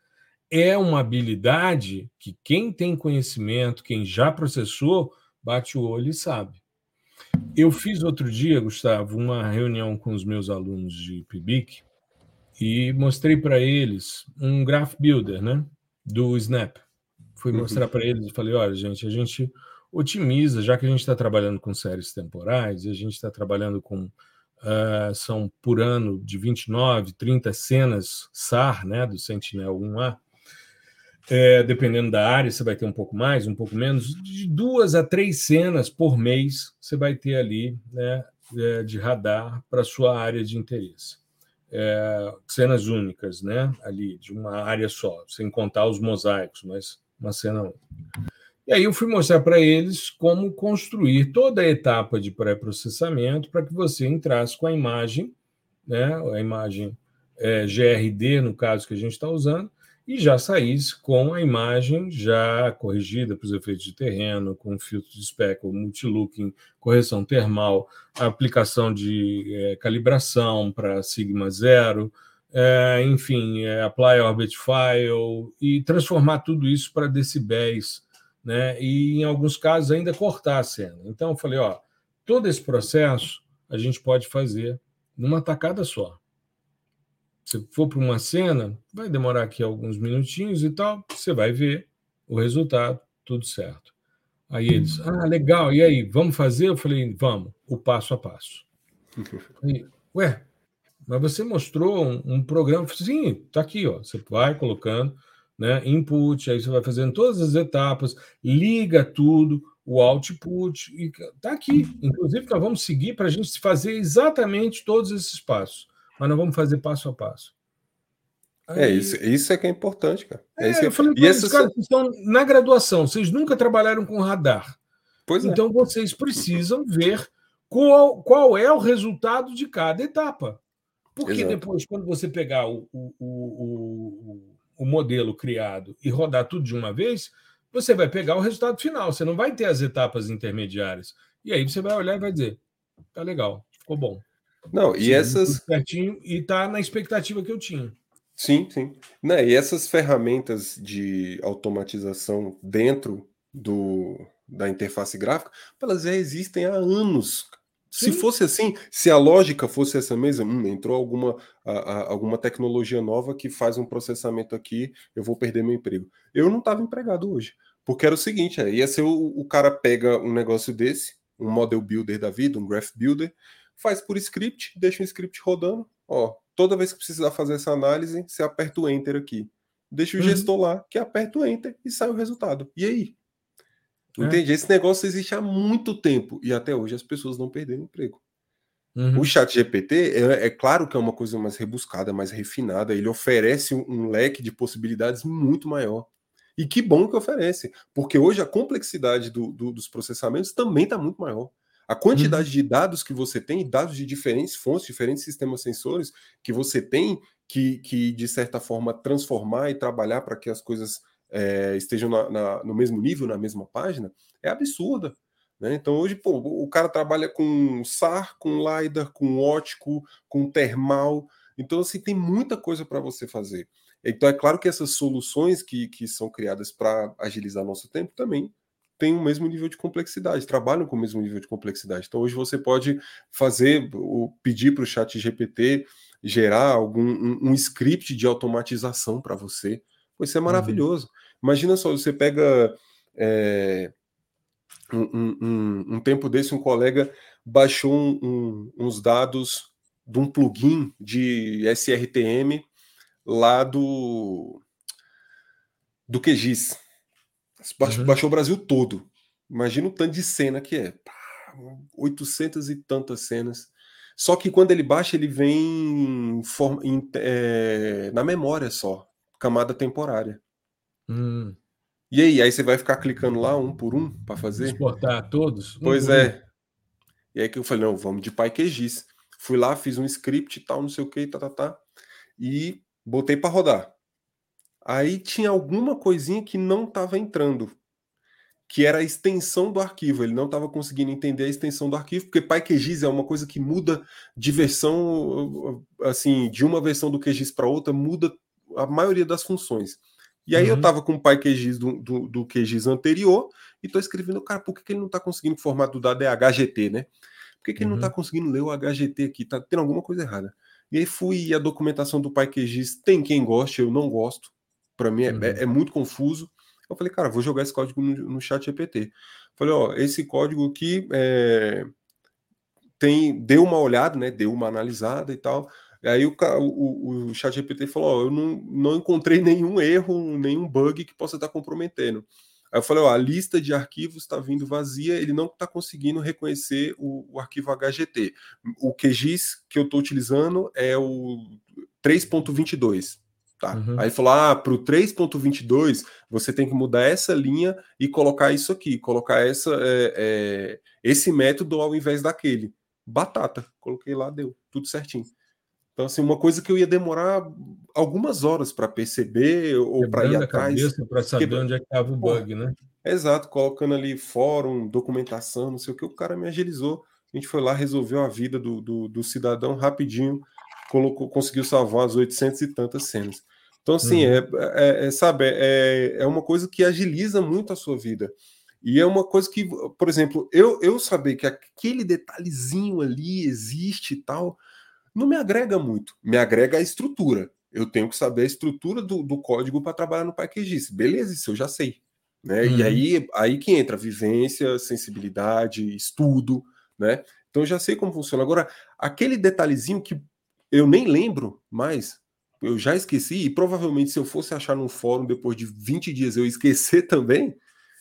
é uma habilidade que quem tem conhecimento, quem já processou, bate o olho e sabe. Eu fiz outro dia, Gustavo, uma reunião com os meus alunos de PIBIC e mostrei para eles um graph builder, né, do Snap. Fui uhum. mostrar para eles e falei, olha, gente, a gente otimiza, já que a gente está trabalhando com séries temporais, e a gente está trabalhando com uh, são por ano de 29, 30 cenas SAR, né, do Sentinel 1A. É, dependendo da área, você vai ter um pouco mais, um pouco menos. De duas a três cenas por mês, você vai ter ali né, é, de radar para sua área de interesse é, cenas únicas, né? Ali, de uma área só, sem contar os mosaicos, mas uma cena única. E aí eu fui mostrar para eles como construir toda a etapa de pré-processamento para que você entrasse com a imagem, né? A imagem é, GRD, no caso que a gente está usando, e já saísse com a imagem já corrigida para os efeitos de terreno, com filtro de speckle, multilooking, correção termal, aplicação de é, calibração para sigma zero, é, enfim, é, apply orbit file e transformar tudo isso para decibéis, né? E em alguns casos ainda cortar a cena. Então eu falei, ó, todo esse processo a gente pode fazer numa tacada só. Se for para uma cena, vai demorar aqui alguns minutinhos e tal, você vai ver o resultado, tudo certo. Aí eles, ah, legal, e aí, vamos fazer? Eu falei, vamos, o passo a passo. Aí, Ué, mas você mostrou um, um programa, sim, está aqui, ó. Você vai colocando, né, input, aí você vai fazendo todas as etapas, liga tudo, o output, e está aqui. Inclusive, nós vamos seguir para a gente fazer exatamente todos esses passos mas não vamos fazer passo a passo. É, Aí... É, isso, isso é que é importante, cara. É, é isso eu falei, e esses caras estão na graduação, vocês nunca trabalharam com radar. Pois é. então é. vocês precisam ver qual, qual é o resultado de cada etapa. Porque Exato. depois, quando você pegar o, o, o, o, modelo criado e rodar tudo de uma vez, você vai pegar o resultado final. Você não vai ter as etapas intermediárias. E aí você vai olhar e vai dizer: tá legal, ficou bom. Não, e sim, essas. Certinho, e está na expectativa que eu tinha. Sim, sim. Né, e essas ferramentas de automatização dentro do, da interface gráfica, elas já existem há anos. Sim. Se fosse assim, se a lógica fosse essa mesma, hum, entrou alguma, a, a, alguma tecnologia nova que faz um processamento aqui, eu vou perder meu emprego. Eu não estava empregado hoje. Porque era o seguinte, é, ia ser o, o cara pega um negócio desse, um model builder da vida, um graph builder, faz por script, deixa o script rodando. Ó, toda vez que precisar fazer essa análise, você aperta o enter aqui. Deixa o uhum. gestor lá, que aperta o enter e sai o resultado. E aí? É. Entende? Esse negócio existe há muito tempo e até hoje as pessoas não perderam emprego. Uhum. O chat GPT é, é, claro que é uma coisa mais rebuscada, mais refinada, ele oferece um, um leque de possibilidades muito maior. E que bom que oferece, porque hoje a complexidade do, do, dos processamentos também está muito maior. A quantidade uhum. de dados que você tem, dados de diferentes fontes, diferentes sistemas sensores que você tem, que, que de certa forma transformar e trabalhar para que as coisas é, estejam na, na, no mesmo nível, na mesma página, é absurda. Né? Então hoje pô, o cara trabalha com SAR, com LiDAR, com ótico, com termal. Então assim, tem muita coisa para você fazer. Então é claro que essas soluções que, que são criadas para agilizar nosso tempo também têm o mesmo nível de complexidade, trabalham com o mesmo nível de complexidade. Então hoje você pode fazer, o, pedir para o chat GPT gerar algum um, um script de automatização para você. Pô, isso é uhum. maravilhoso. Uhum. Imagina só, você pega é, um, um, um, tempo desse, um colega baixou uns dados de um plugin de SRTM lá do do QGIS. Baixou, uhum. baixou o Brasil todo. Imagina o tanto de cena que é. 800 e tantas cenas. Só que quando ele baixa, ele vem em, em, é, na memória só, camada temporária. Hum. E aí, aí você vai ficar clicando lá um por um para fazer? Exportar todos? Pois um é. Um. E aí que eu falei, não, vamos de PyQGIS. Fui lá, fiz um script e tal, não sei o que, tá, tá, tá. E botei para rodar. Aí tinha alguma coisinha que não estava entrando, que era a extensão do arquivo. Ele não estava conseguindo entender a extensão do arquivo, porque PyQGIS é uma coisa que muda de versão, assim, de uma versão do QGIS para outra, muda a maioria das funções. E aí uhum. eu estava com o PyQGIS do, do, do QGIS anterior e estou escrevendo, cara, por que, que ele não está conseguindo o formato do dado é HGT, né? Por que, que uhum. ele não está uhum. conseguindo ler o HGT aqui? Tá tendo alguma coisa errada. E aí fui a documentação do PyQGIS, tem quem goste, eu não gosto. Para mim é, uhum. é, é, muito confuso. Eu falei, cara, vou jogar esse código no, no chat GPT. Falei, ó, esse código aqui é, tem, deu uma olhada, né? Deu uma analisada e tal. Aí o, o, o chat GPT falou, ó, eu não, não encontrei nenhum erro, nenhum bug que possa estar comprometendo. Aí eu falei, ó, a lista de arquivos está vindo vazia, ele não está conseguindo reconhecer o, o, arquivo HGT. O QGIS que eu estou utilizando é o 3.22. Tá. Uhum. Aí falou: ah, para o 3.22 você tem que mudar essa linha e colocar isso aqui, colocar essa, é, é, esse método ao invés daquele. Batata. Coloquei lá, deu, tudo certinho. Então, assim, uma coisa que eu ia demorar algumas horas para perceber ou para ir atrás. Para saber que... onde é que estava o bug, né? Exato, colocando ali fórum, documentação, não sei o que, o cara me agilizou. A gente foi lá, resolveu a vida do, do, do cidadão rapidinho, colocou, conseguiu salvar as 800 e tantas cenas. Então, assim, uhum. é, é, é, sabe, é, é uma coisa que agiliza muito a sua vida. E é uma coisa que, por exemplo, eu, eu saber que aquele detalhezinho ali existe e tal, não me agrega muito. Me agrega a estrutura. Eu tenho que saber a estrutura do, do código para trabalhar no PyQGIS. Beleza, isso eu já sei. Né? Uhum. E aí, aí que entra vivência, sensibilidade, estudo, né? Então eu já sei como funciona. Agora, aquele detalhezinho que eu nem lembro mais, eu já esqueci, e provavelmente se eu fosse achar num fórum depois de 20 dias eu esquecer também,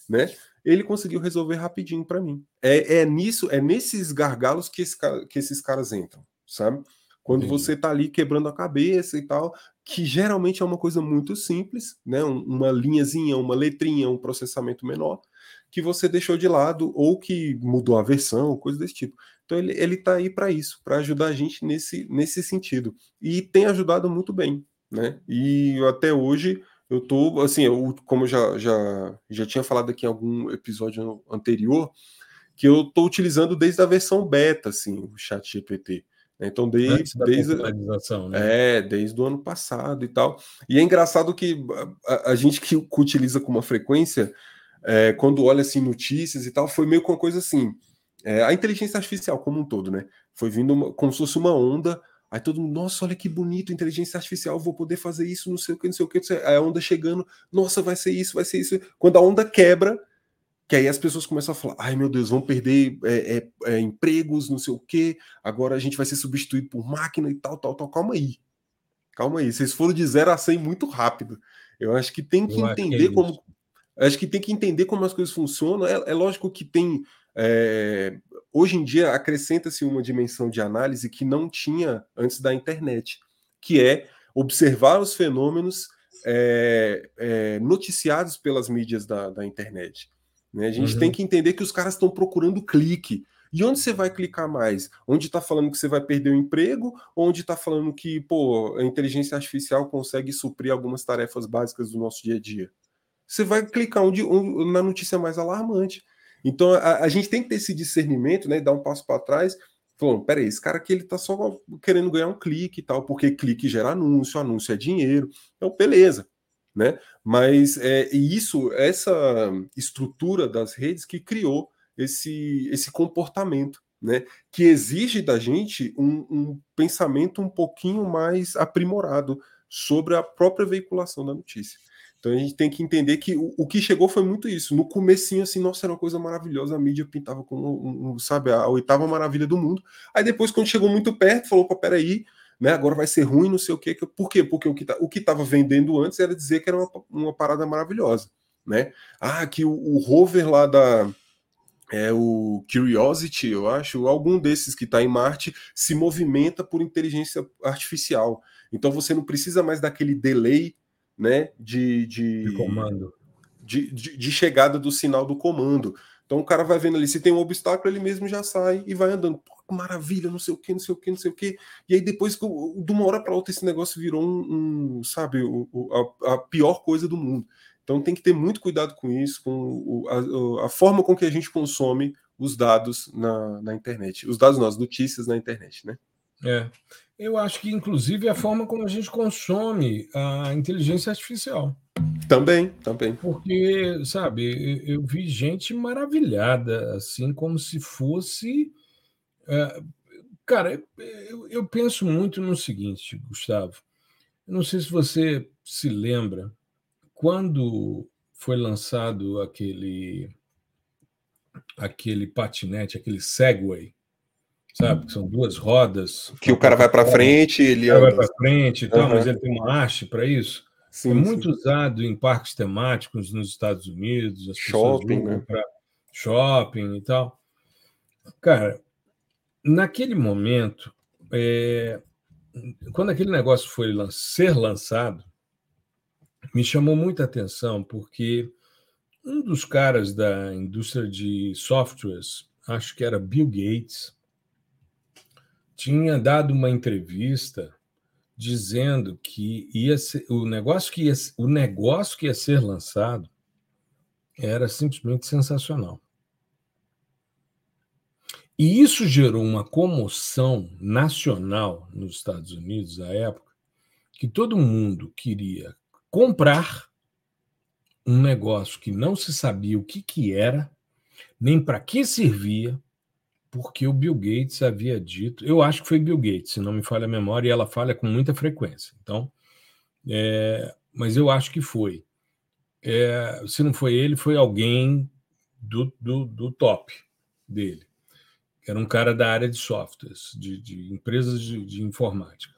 né? Ele conseguiu resolver rapidinho para mim. É, é nisso, é nesses gargalos que, esse, que esses caras entram, sabe? Quando Entendi. você está ali quebrando a cabeça e tal, que geralmente é uma coisa muito simples, né? Uma linhazinha, uma letrinha, um processamento menor, que você deixou de lado ou que mudou a versão, coisa desse tipo. Então ele, ele tá aí para isso, para ajudar a gente nesse, nesse sentido. E tem ajudado muito bem, né? E até hoje eu tô, assim, eu, como eu já, já, já tinha falado aqui em algum episódio anterior, que eu tô utilizando desde a versão beta, assim, o chat GPT. Então, desde, desde, né? é, desde o ano passado e tal. E é engraçado que a, a gente que, que, utiliza com uma frequência, é, quando olha assim notícias e tal, foi meio com uma coisa assim. É, a inteligência artificial como um todo, né? Foi vindo uma, como se fosse uma onda. Aí todo mundo, nossa, olha que bonito, inteligência artificial, vou poder fazer isso, não sei o que, não sei o que. Aí a onda chegando, nossa, vai ser isso, vai ser isso. Quando a onda quebra, que aí as pessoas começam a falar: ai meu Deus, vão perder é, é, é, empregos, não sei o quê, agora a gente vai ser substituído por máquina e tal, tal, tal. Calma aí. Calma aí. Vocês foram de 0 a 100 muito rápido. Eu acho que tem que Eu entender como. Acho que tem que entender como as coisas funcionam. É, é lógico que tem. É, hoje em dia acrescenta-se uma dimensão de análise que não tinha antes da internet, que é observar os fenômenos é, é, noticiados pelas mídias da, da internet. Né? A gente uhum. tem que entender que os caras estão procurando clique. E onde você vai clicar mais? Onde está falando que você vai perder o emprego? Ou onde está falando que pô, a inteligência artificial consegue suprir algumas tarefas básicas do nosso dia a dia? Você vai clicar onde, onde na notícia mais alarmante. Então a, a, gente tem que ter esse discernimento, né? Dar um passo para trás, falando: peraí, esse cara aqui ele tá só querendo ganhar um clique e tal, porque clique gera anúncio, anúncio é dinheiro. Então, beleza. Né? Mas é isso, essa estrutura das redes que criou esse, esse comportamento, né? Que exige da gente um, um pensamento um pouquinho mais aprimorado sobre a própria veiculação da notícia. Então a gente tem que entender que o, o, que chegou foi muito isso. No comecinho, assim, nossa, era uma coisa maravilhosa, a mídia pintava como, um, um, sabe, a oitava maravilha do mundo. Aí depois, quando chegou muito perto, falou, pô, peraí, né, agora vai ser ruim, não sei o quê. Por quê? Porque o que tá, o que estava vendendo antes era dizer que era uma, uma parada maravilhosa, né? Ah, que o, o rover lá da... É o Curiosity, eu acho, algum desses que está em Marte se movimenta por inteligência artificial. Então você não precisa mais daquele delay né, de, de, de comando. De, de, de, chegada do sinal do comando. Então o cara vai vendo ali, se tem um obstáculo, ele mesmo já sai e vai andando. Maravilha, não sei o que, não sei o que, não sei o que. E aí depois, de uma hora para outra, esse negócio virou um, um sabe, o, a, a, pior coisa do mundo. Então tem que ter muito cuidado com isso, com o, a, a, forma com que a gente consome os dados na, na internet. Os dados, não, as notícias na internet, né? É. Eu acho que, inclusive, a forma como a gente consome a inteligência artificial. Também, também. Porque, sabe, eu, vi gente maravilhada, assim, como se fosse. É, cara, eu, eu penso muito no seguinte, Gustavo. Eu não sei se você se lembra, quando foi lançado aquele aquele patinete, aquele Segway, sabe? Que são duas rodas. Que o cara vai para frente, ele anda. vai para frente e tal, uhum. mas ele tem uma haste para isso. Sim, é muito sim. usado em parques temáticos nos Estados Unidos, as shopping, né? shopping e tal. Cara, naquele momento, é... quando aquele negócio foi lan ser lançado, me chamou muita atenção porque um dos caras da indústria de softwares, acho que era Bill Gates, tinha dado uma entrevista dizendo que ia ser, o negócio que ia, o negócio que ia ser lançado era simplesmente sensacional. E isso gerou uma comoção nacional nos Estados Unidos à época, que todo mundo queria comprar um negócio que não se sabia o que, que era, nem para que servia, porque o Bill Gates havia dito, eu acho que foi Bill Gates, se não me falha a memória, e ela falha com muita frequência. Então, é, mas eu acho que foi. É, se não foi ele, foi alguém do, do, do top dele. Era um cara da área de softwares, de, de empresas de, de informática,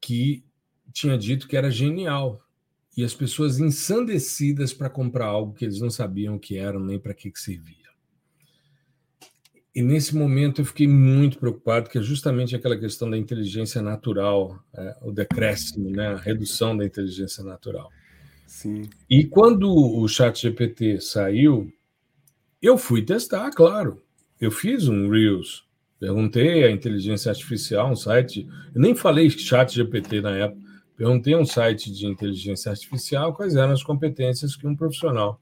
que tinha dito que era genial. E as pessoas ensandecidas para comprar algo que eles não sabiam o que era, nem para que, que servia. E nesse momento eu fiquei muito preocupado, que é justamente aquela questão da inteligência natural, é, o decréscimo, né, a redução da inteligência natural. Sim. E quando o Chat GPT saiu, eu fui testar, claro. Eu fiz um Reels, perguntei à inteligência artificial, um site. Eu nem falei Chat GPT na época. Perguntei a um site de inteligência artificial quais eram as competências que um profissional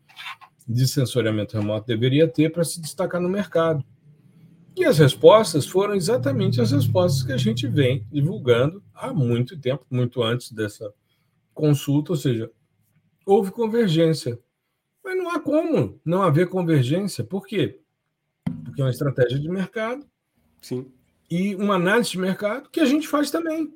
de sensoriamento remoto deveria ter para se destacar no mercado. E as respostas foram exatamente as respostas que a gente vem divulgando há muito tempo, muito antes dessa consulta, ou seja, houve convergência. Mas não há como não haver convergência. Por quê? Porque é uma estratégia de mercado. Sim. E uma análise de mercado que a gente faz também.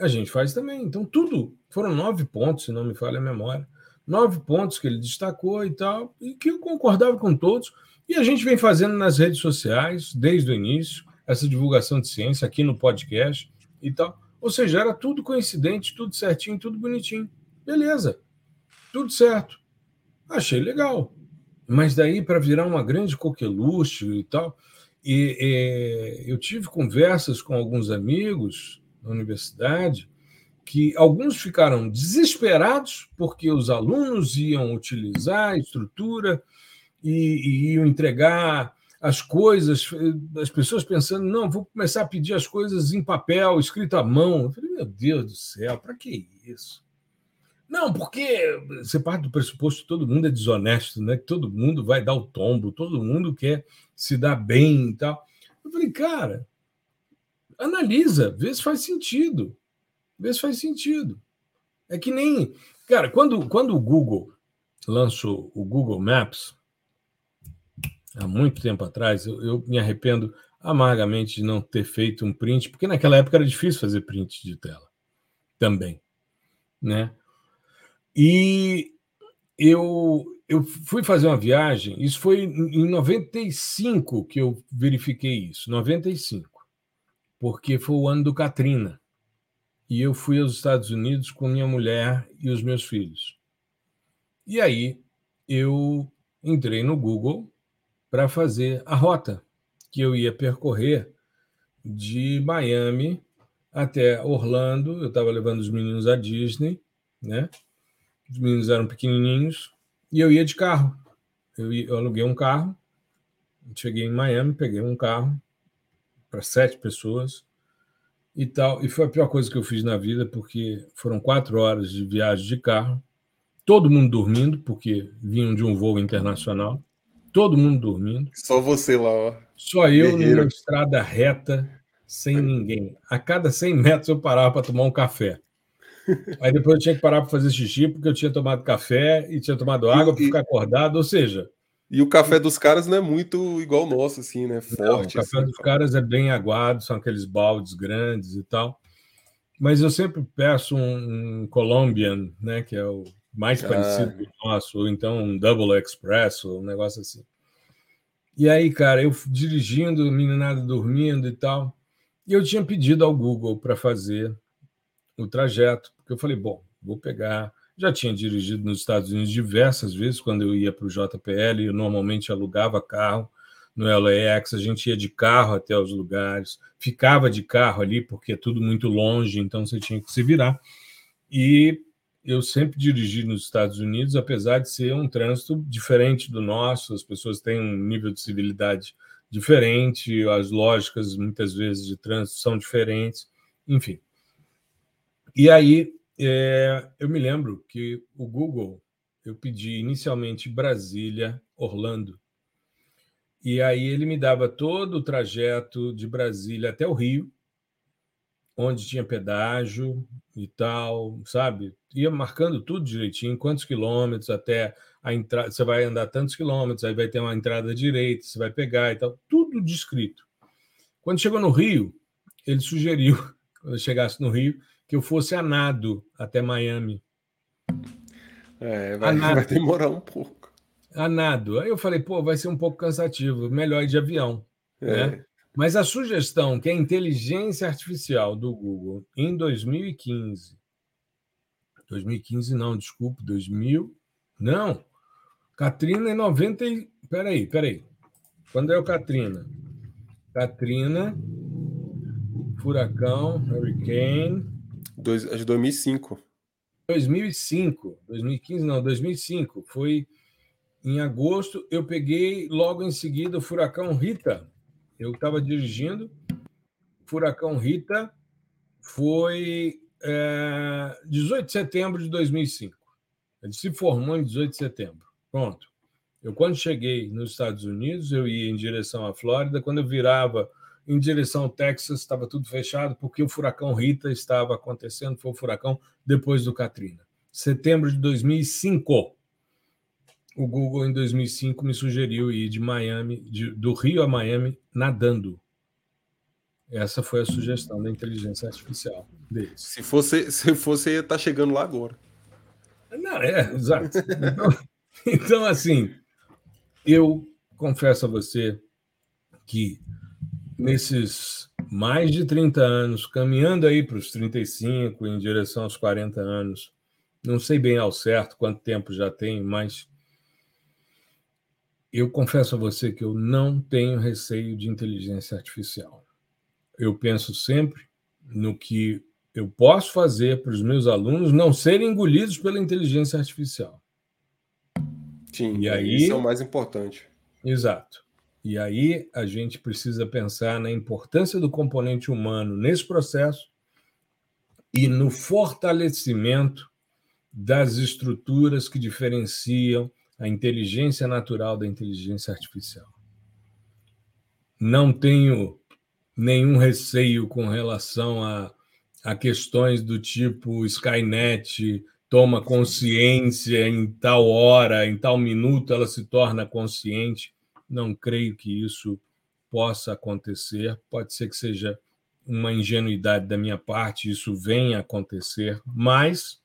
A gente faz também. Então, tudo. Foram nove pontos, se não me falha a memória. Nove pontos que ele destacou e tal, e que eu concordava com todos. E a gente vem fazendo nas redes sociais, desde o início, essa divulgação de ciência aqui no podcast e tal. Ou seja, era tudo coincidente, tudo certinho, tudo bonitinho. Beleza, tudo certo. Achei legal. Mas daí, para virar uma grande coqueluche e tal. E, e, eu tive conversas com alguns amigos na universidade que alguns ficaram desesperados porque os alunos iam utilizar a estrutura e, e iam entregar as coisas, as pessoas pensando, não, vou começar a pedir as coisas em papel, escrito à mão. Eu falei, meu Deus do céu, para que isso? Não, porque você parte do pressuposto que todo mundo é desonesto, né? que todo mundo vai dar o tombo, todo mundo quer se dar bem e tal. Eu falei, cara, analisa, vê se faz sentido. Vê se faz sentido. É que nem. Cara, quando, quando o Google lançou o Google Maps, há muito tempo atrás, eu, eu, me arrependo amargamente de não ter feito um print, porque naquela época era difícil fazer print de tela também, né? E eu, eu fui fazer uma viagem, isso foi em 95 que eu verifiquei isso, 95, porque foi o ano do Katrina. E eu fui aos Estados Unidos com minha mulher e os meus filhos. E aí eu entrei no Google para fazer a rota que eu ia percorrer de Miami até Orlando. Eu estava levando os meninos à Disney, né? Os meninos eram pequenininhos e eu ia de carro. Eu, eu aluguei um carro, cheguei em Miami, peguei um carro para sete pessoas e tal. E foi a pior coisa que eu fiz na vida, porque foram quatro horas de viagem de carro, todo mundo dormindo, porque vinham de um voo internacional todo mundo dormindo. Só você lá, ó. Só eu Guerreiro. numa estrada reta, sem ninguém. A cada 100 metros eu parava para tomar um café. Aí depois eu tinha que parar para fazer xixi, porque eu tinha tomado café e tinha tomado água para ficar acordado, ou seja. E o café dos caras não é muito igual o nosso, assim, né? Forte. Não, o café assim, dos caras é bem aguado, são aqueles baldes grandes e tal. Mas eu sempre peço um, um Colombian, né? Que é o mais parecido ah. com o nosso, ou então um Double Express, ou um negócio assim. E aí, cara, eu dirigindo, meninada dormindo e tal, e eu tinha pedido ao Google para fazer o trajeto, eu falei, bom, vou pegar. Já tinha dirigido nos Estados Unidos diversas vezes quando eu ia para o JPL, eu normalmente alugava carro no LAX, a gente ia de carro até os lugares, ficava de carro ali porque é tudo muito longe, então você tinha que se virar. E eu sempre dirigi nos Estados Unidos, apesar de ser um trânsito diferente do nosso, as pessoas têm um nível de civilidade diferente, as lógicas muitas vezes de trânsito são diferentes, enfim. E aí é, eu me lembro que o Google eu pedi inicialmente Brasília, Orlando, e aí ele me dava todo o trajeto de Brasília até o Rio, onde tinha pedágio e tal, sabe? Ia marcando tudo direitinho, quantos quilômetros até a entrada, você vai andar tantos quilômetros, aí vai ter uma entrada direita, você vai pegar e tal, tudo descrito. Quando chegou no Rio, ele sugeriu, quando eu chegasse no Rio, que eu fosse a nado até Miami. É, vai, vai demorar um pouco. A nado. Aí eu falei, pô, vai ser um pouco cansativo, melhor ir de avião. É. Né? Mas a sugestão que a inteligência artificial do Google em 2015, 2015 não, desculpe, 2000, não, Katrina em 90, peraí, peraí, quando é o Katrina? Katrina, furacão, hurricane... Dois, acho 2005. 2005, 2015 não, 2005, foi em agosto, eu peguei logo em seguida o furacão Rita, eu estava dirigindo, Furacão Rita foi é, 18 de setembro de 2005. Ele se formou em 18 de setembro. Pronto. Eu, quando cheguei nos Estados Unidos, eu ia em direção à Flórida. Quando eu virava em direção ao Texas, estava tudo fechado, porque o furacão Rita estava acontecendo. Foi o furacão depois do Katrina. Setembro de 2005 o Google em 2005 me sugeriu ir de Miami, de, do Rio a Miami, nadando. Essa foi a sugestão da inteligência artificial deles. Se fosse, se fosse ia estar tá chegando lá agora. Não, é, exato. Então, então, assim, eu confesso a você que nesses mais de 30 anos, caminhando aí para os 35, em direção aos 40 anos, não sei bem ao certo quanto tempo já tenho, mas eu confesso a você que eu não tenho receio de inteligência artificial. Eu penso sempre no que eu posso fazer para os meus alunos não serem engolidos pela inteligência artificial. Sim, e aí, isso é o mais importante. Exato. E aí a gente precisa pensar na importância do componente humano nesse processo e no fortalecimento das estruturas que diferenciam a inteligência natural da inteligência artificial. Não tenho nenhum receio com relação a, a questões do tipo Skynet toma consciência em tal hora, em tal minuto ela se torna consciente. Não creio que isso possa acontecer. Pode ser que seja uma ingenuidade da minha parte, isso venha a acontecer, mas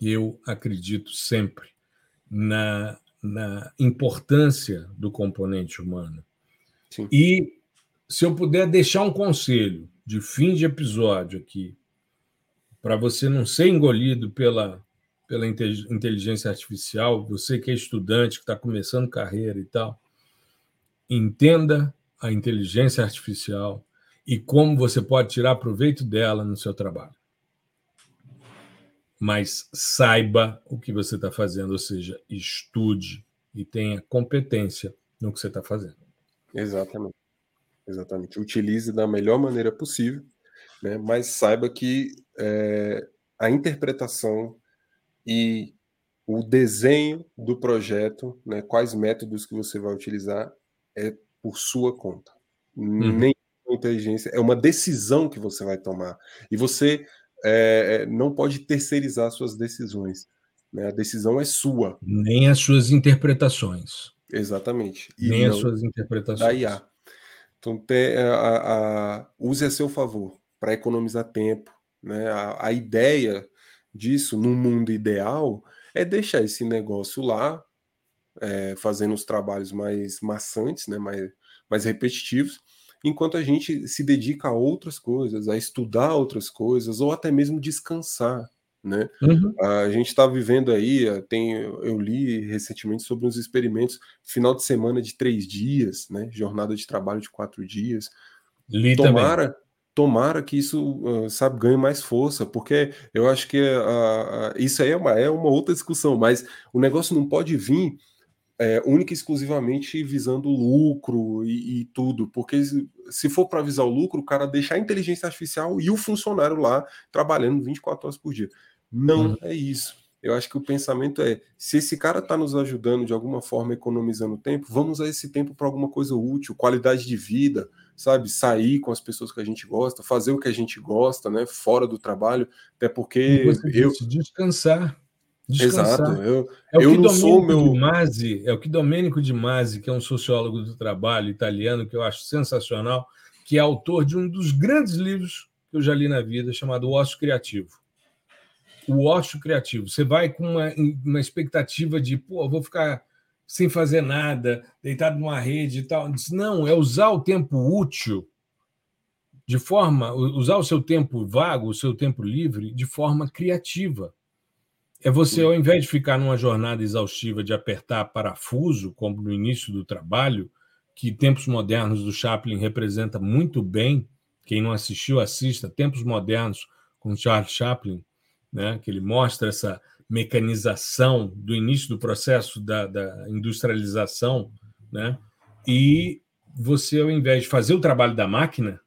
eu acredito sempre na, na importância do componente humano. Sim. E se eu puder deixar um conselho de fim de episódio aqui, para você não ser engolido pela, pela inteligência artificial, você que é estudante, que está começando carreira e tal, entenda a inteligência artificial e como você pode tirar proveito dela no seu trabalho. Mas saiba o que você está fazendo, ou seja, estude e tenha competência no que você está fazendo. Exatamente. Exatamente. Utilize da melhor maneira possível né? mas saiba que é, a interpretação e o desenho do projeto, né, quais métodos que você vai utilizar, é por sua conta. Uhum. Nem inteligência, é uma decisão que você vai tomar. E você é, não pode terceirizar suas decisões. Né? A decisão é sua. Nem as suas interpretações. Exatamente. E Nem as suas interpretações. Da IA. Então, te, a, a, use a seu favor para economizar tempo. Né? A, a, ideia disso, no mundo ideal, é deixar esse negócio lá, é, fazendo os trabalhos mais maçantes, né? mais, mais repetitivos, enquanto a gente se dedica a outras coisas, a estudar outras coisas, ou até mesmo descansar. Né? Uhum. A gente está vivendo aí, tem, eu li recentemente sobre uns experimentos, final de semana de três dias, né? jornada de trabalho de quatro dias. Li Tomara, também tomara que isso, sabe, ganhe mais força, porque eu acho que uh, isso aí é uma, é uma outra discussão, mas o negócio não pode vir é, única e exclusivamente visando lucro e, e tudo, porque se for para visar o lucro, o cara deixar a inteligência artificial e o funcionário lá trabalhando 24 horas por dia. Não uhum. é isso. Eu acho que o pensamento é: se esse cara está nos ajudando de alguma forma, economizando tempo, vamos usar esse tempo para alguma coisa útil, qualidade de vida, sabe? Sair com as pessoas que a gente gosta, fazer o que a gente gosta, né? Fora do trabalho, até porque eu descansar. Descansar. Exato. Eu, é o eu que não sou meu. Masi, é o que Domênico de Masi, que é um sociólogo do trabalho italiano, que eu acho sensacional, que é autor de um dos grandes livros que eu já li na vida, chamado O Ócio Criativo o ócio criativo. Você vai com uma, uma expectativa de, pô, vou ficar sem fazer nada, deitado numa rede e tal. Não, é usar o tempo útil de forma, usar o seu tempo vago, o seu tempo livre, de forma criativa. É você, ao invés de ficar numa jornada exaustiva de apertar parafuso, como no início do trabalho, que Tempos Modernos do Chaplin representa muito bem, quem não assistiu, assista, Tempos Modernos com Charles Chaplin, né, que ele mostra essa mecanização do início do processo da, da industrialização, né, e você, ao invés de fazer o trabalho da máquina,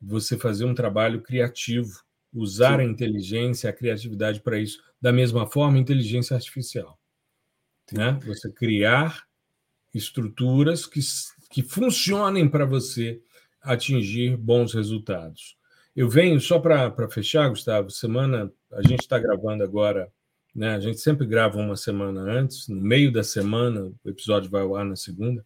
você fazer um trabalho criativo, usar Sim. a inteligência, a criatividade para isso. Da mesma forma, inteligência artificial. Né? Você criar estruturas que, que funcionem para você atingir bons resultados. Eu venho, só para fechar, Gustavo, semana, a gente está gravando agora, né? A gente sempre grava uma semana antes, no meio da semana, o episódio vai ao ar na segunda.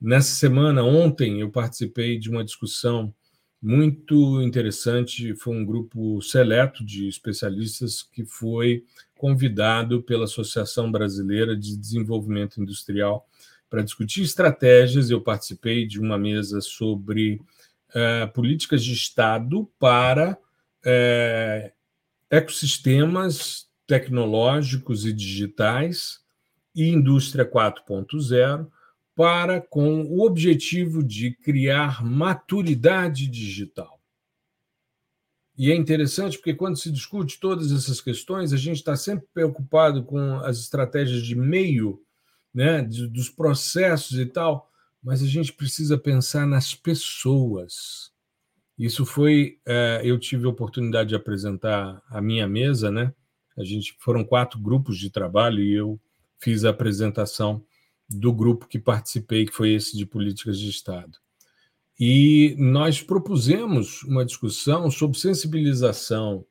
Nessa semana, ontem, eu participei de uma discussão muito interessante. Foi um grupo seleto de especialistas que foi convidado pela Associação Brasileira de Desenvolvimento Industrial para discutir estratégias. Eu participei de uma mesa sobre é, políticas de Estado para é, ecossistemas tecnológicos e digitais e Indústria 4.0 para com o objetivo de criar maturidade digital. E é interessante porque quando se discute todas essas questões, a gente está sempre preocupado com as estratégias de meio, né, dos processos e tal, mas a gente precisa pensar nas pessoas. Isso foi, é, eu tive a oportunidade de apresentar a minha mesa, né? A gente foram quatro grupos de trabalho e eu fiz a apresentação do grupo que participei, que foi esse de políticas de Estado. E nós propusemos uma discussão sobre sensibilização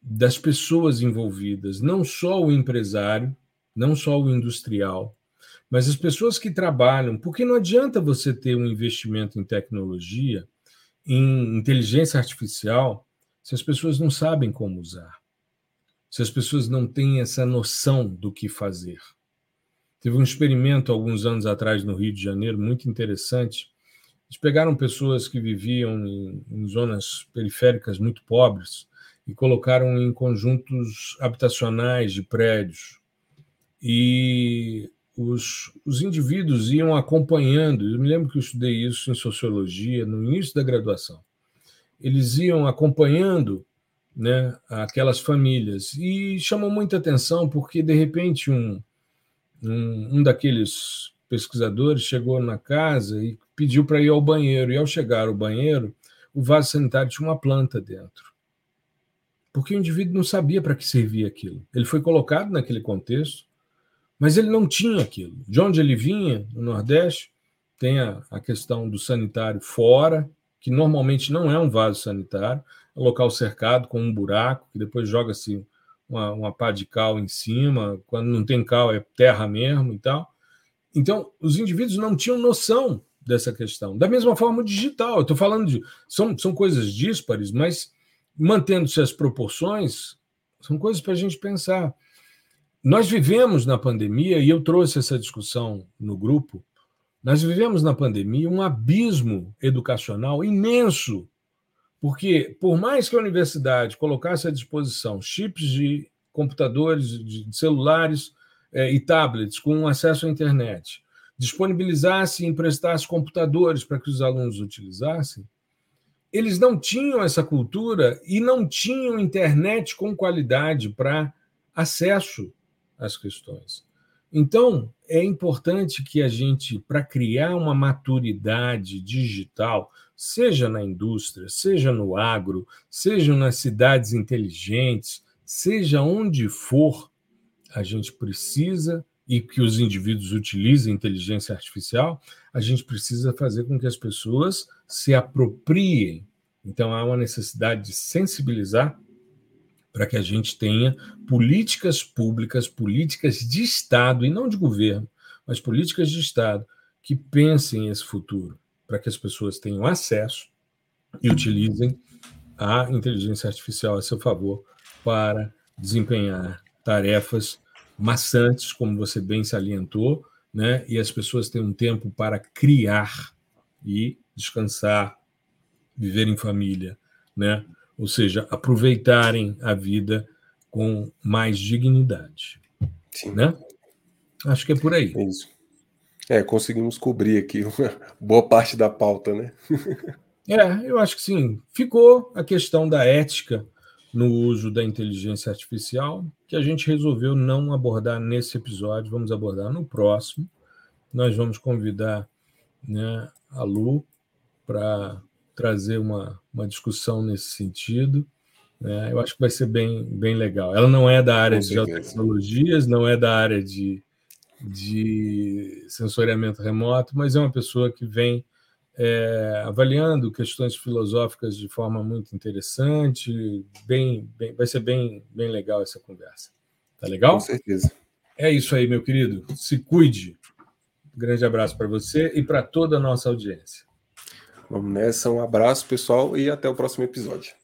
das pessoas envolvidas, não só o empresário, não só o industrial, mas as pessoas que trabalham, porque não adianta você ter um investimento em tecnologia, em inteligência artificial, se as pessoas não sabem como usar, se as pessoas não têm essa noção do que fazer. Teve um experimento alguns anos atrás no Rio de Janeiro muito interessante eles pegaram pessoas que viviam em, em zonas periféricas muito pobres e colocaram em conjuntos habitacionais de prédios. E os, os indivíduos iam acompanhando. Eu me lembro que eu estudei isso em sociologia no início da graduação. Eles iam acompanhando né, aquelas famílias e chamou muita atenção porque de repente um, um, um daqueles pesquisadores chegou na casa e pediu para ir ao banheiro. E ao chegar ao banheiro, o vaso sanitário tinha uma planta dentro. Porque o indivíduo não sabia para que servia aquilo. Ele foi colocado naquele contexto, mas ele não tinha aquilo. De onde ele vinha, no Nordeste, tem a, a questão do sanitário fora, que normalmente não é um vaso sanitário, local cercado com um buraco, que depois joga-se uma, uma pá de cal em cima, quando não tem cal é terra mesmo e tal. Então, os indivíduos não tinham noção dessa questão. Da mesma forma, o digital. Eu estou falando de. São, são coisas díspares, mas mantendo-se as proporções, são coisas para a gente pensar. Nós vivemos na pandemia, e eu trouxe essa discussão no grupo, nós vivemos na pandemia um abismo educacional imenso. Porque, por mais que a universidade colocasse à disposição chips de computadores, de celulares eh, e tablets com acesso à internet, disponibilizasse e emprestasse computadores para que os alunos utilizassem, eles não tinham essa cultura e não tinham internet com qualidade para acesso às questões. Então, é importante que a gente, para criar uma maturidade digital, seja na indústria, seja no agro, seja nas cidades inteligentes, seja onde for, a gente precisa e que os indivíduos utilizem inteligência artificial, a gente precisa fazer com que as pessoas se apropriem. Então, há uma necessidade de sensibilizar para que a gente tenha políticas públicas, políticas de Estado, e não de governo, mas políticas de Estado que pensem esse futuro, para que as pessoas tenham acesso e utilizem a inteligência artificial a seu favor para desempenhar tarefas maçantes, como você bem salientou, né? e as pessoas têm um tempo para criar e descansar, viver em família, né? Ou seja, aproveitarem a vida com mais dignidade. Sim. Né? Acho que é por aí. É isso. É, conseguimos cobrir aqui uma boa parte da pauta, né? é, eu acho que sim. Ficou a questão da ética no uso da inteligência artificial, que a gente resolveu não abordar nesse episódio, vamos abordar no próximo. Nós vamos convidar né, a Lu para trazer uma, uma discussão nesse sentido. Né? Eu acho que vai ser bem, bem legal. Ela não é da área de tecnologias, não é da área de, de sensoriamento remoto, mas é uma pessoa que vem é, avaliando questões filosóficas de forma muito interessante. Bem, bem, vai ser bem, bem legal essa conversa. Tá legal? Com certeza. É isso aí, meu querido. Se cuide. Um grande abraço para você e para toda a nossa audiência. Vamos nessa. Um abraço, pessoal, e até o próximo episódio.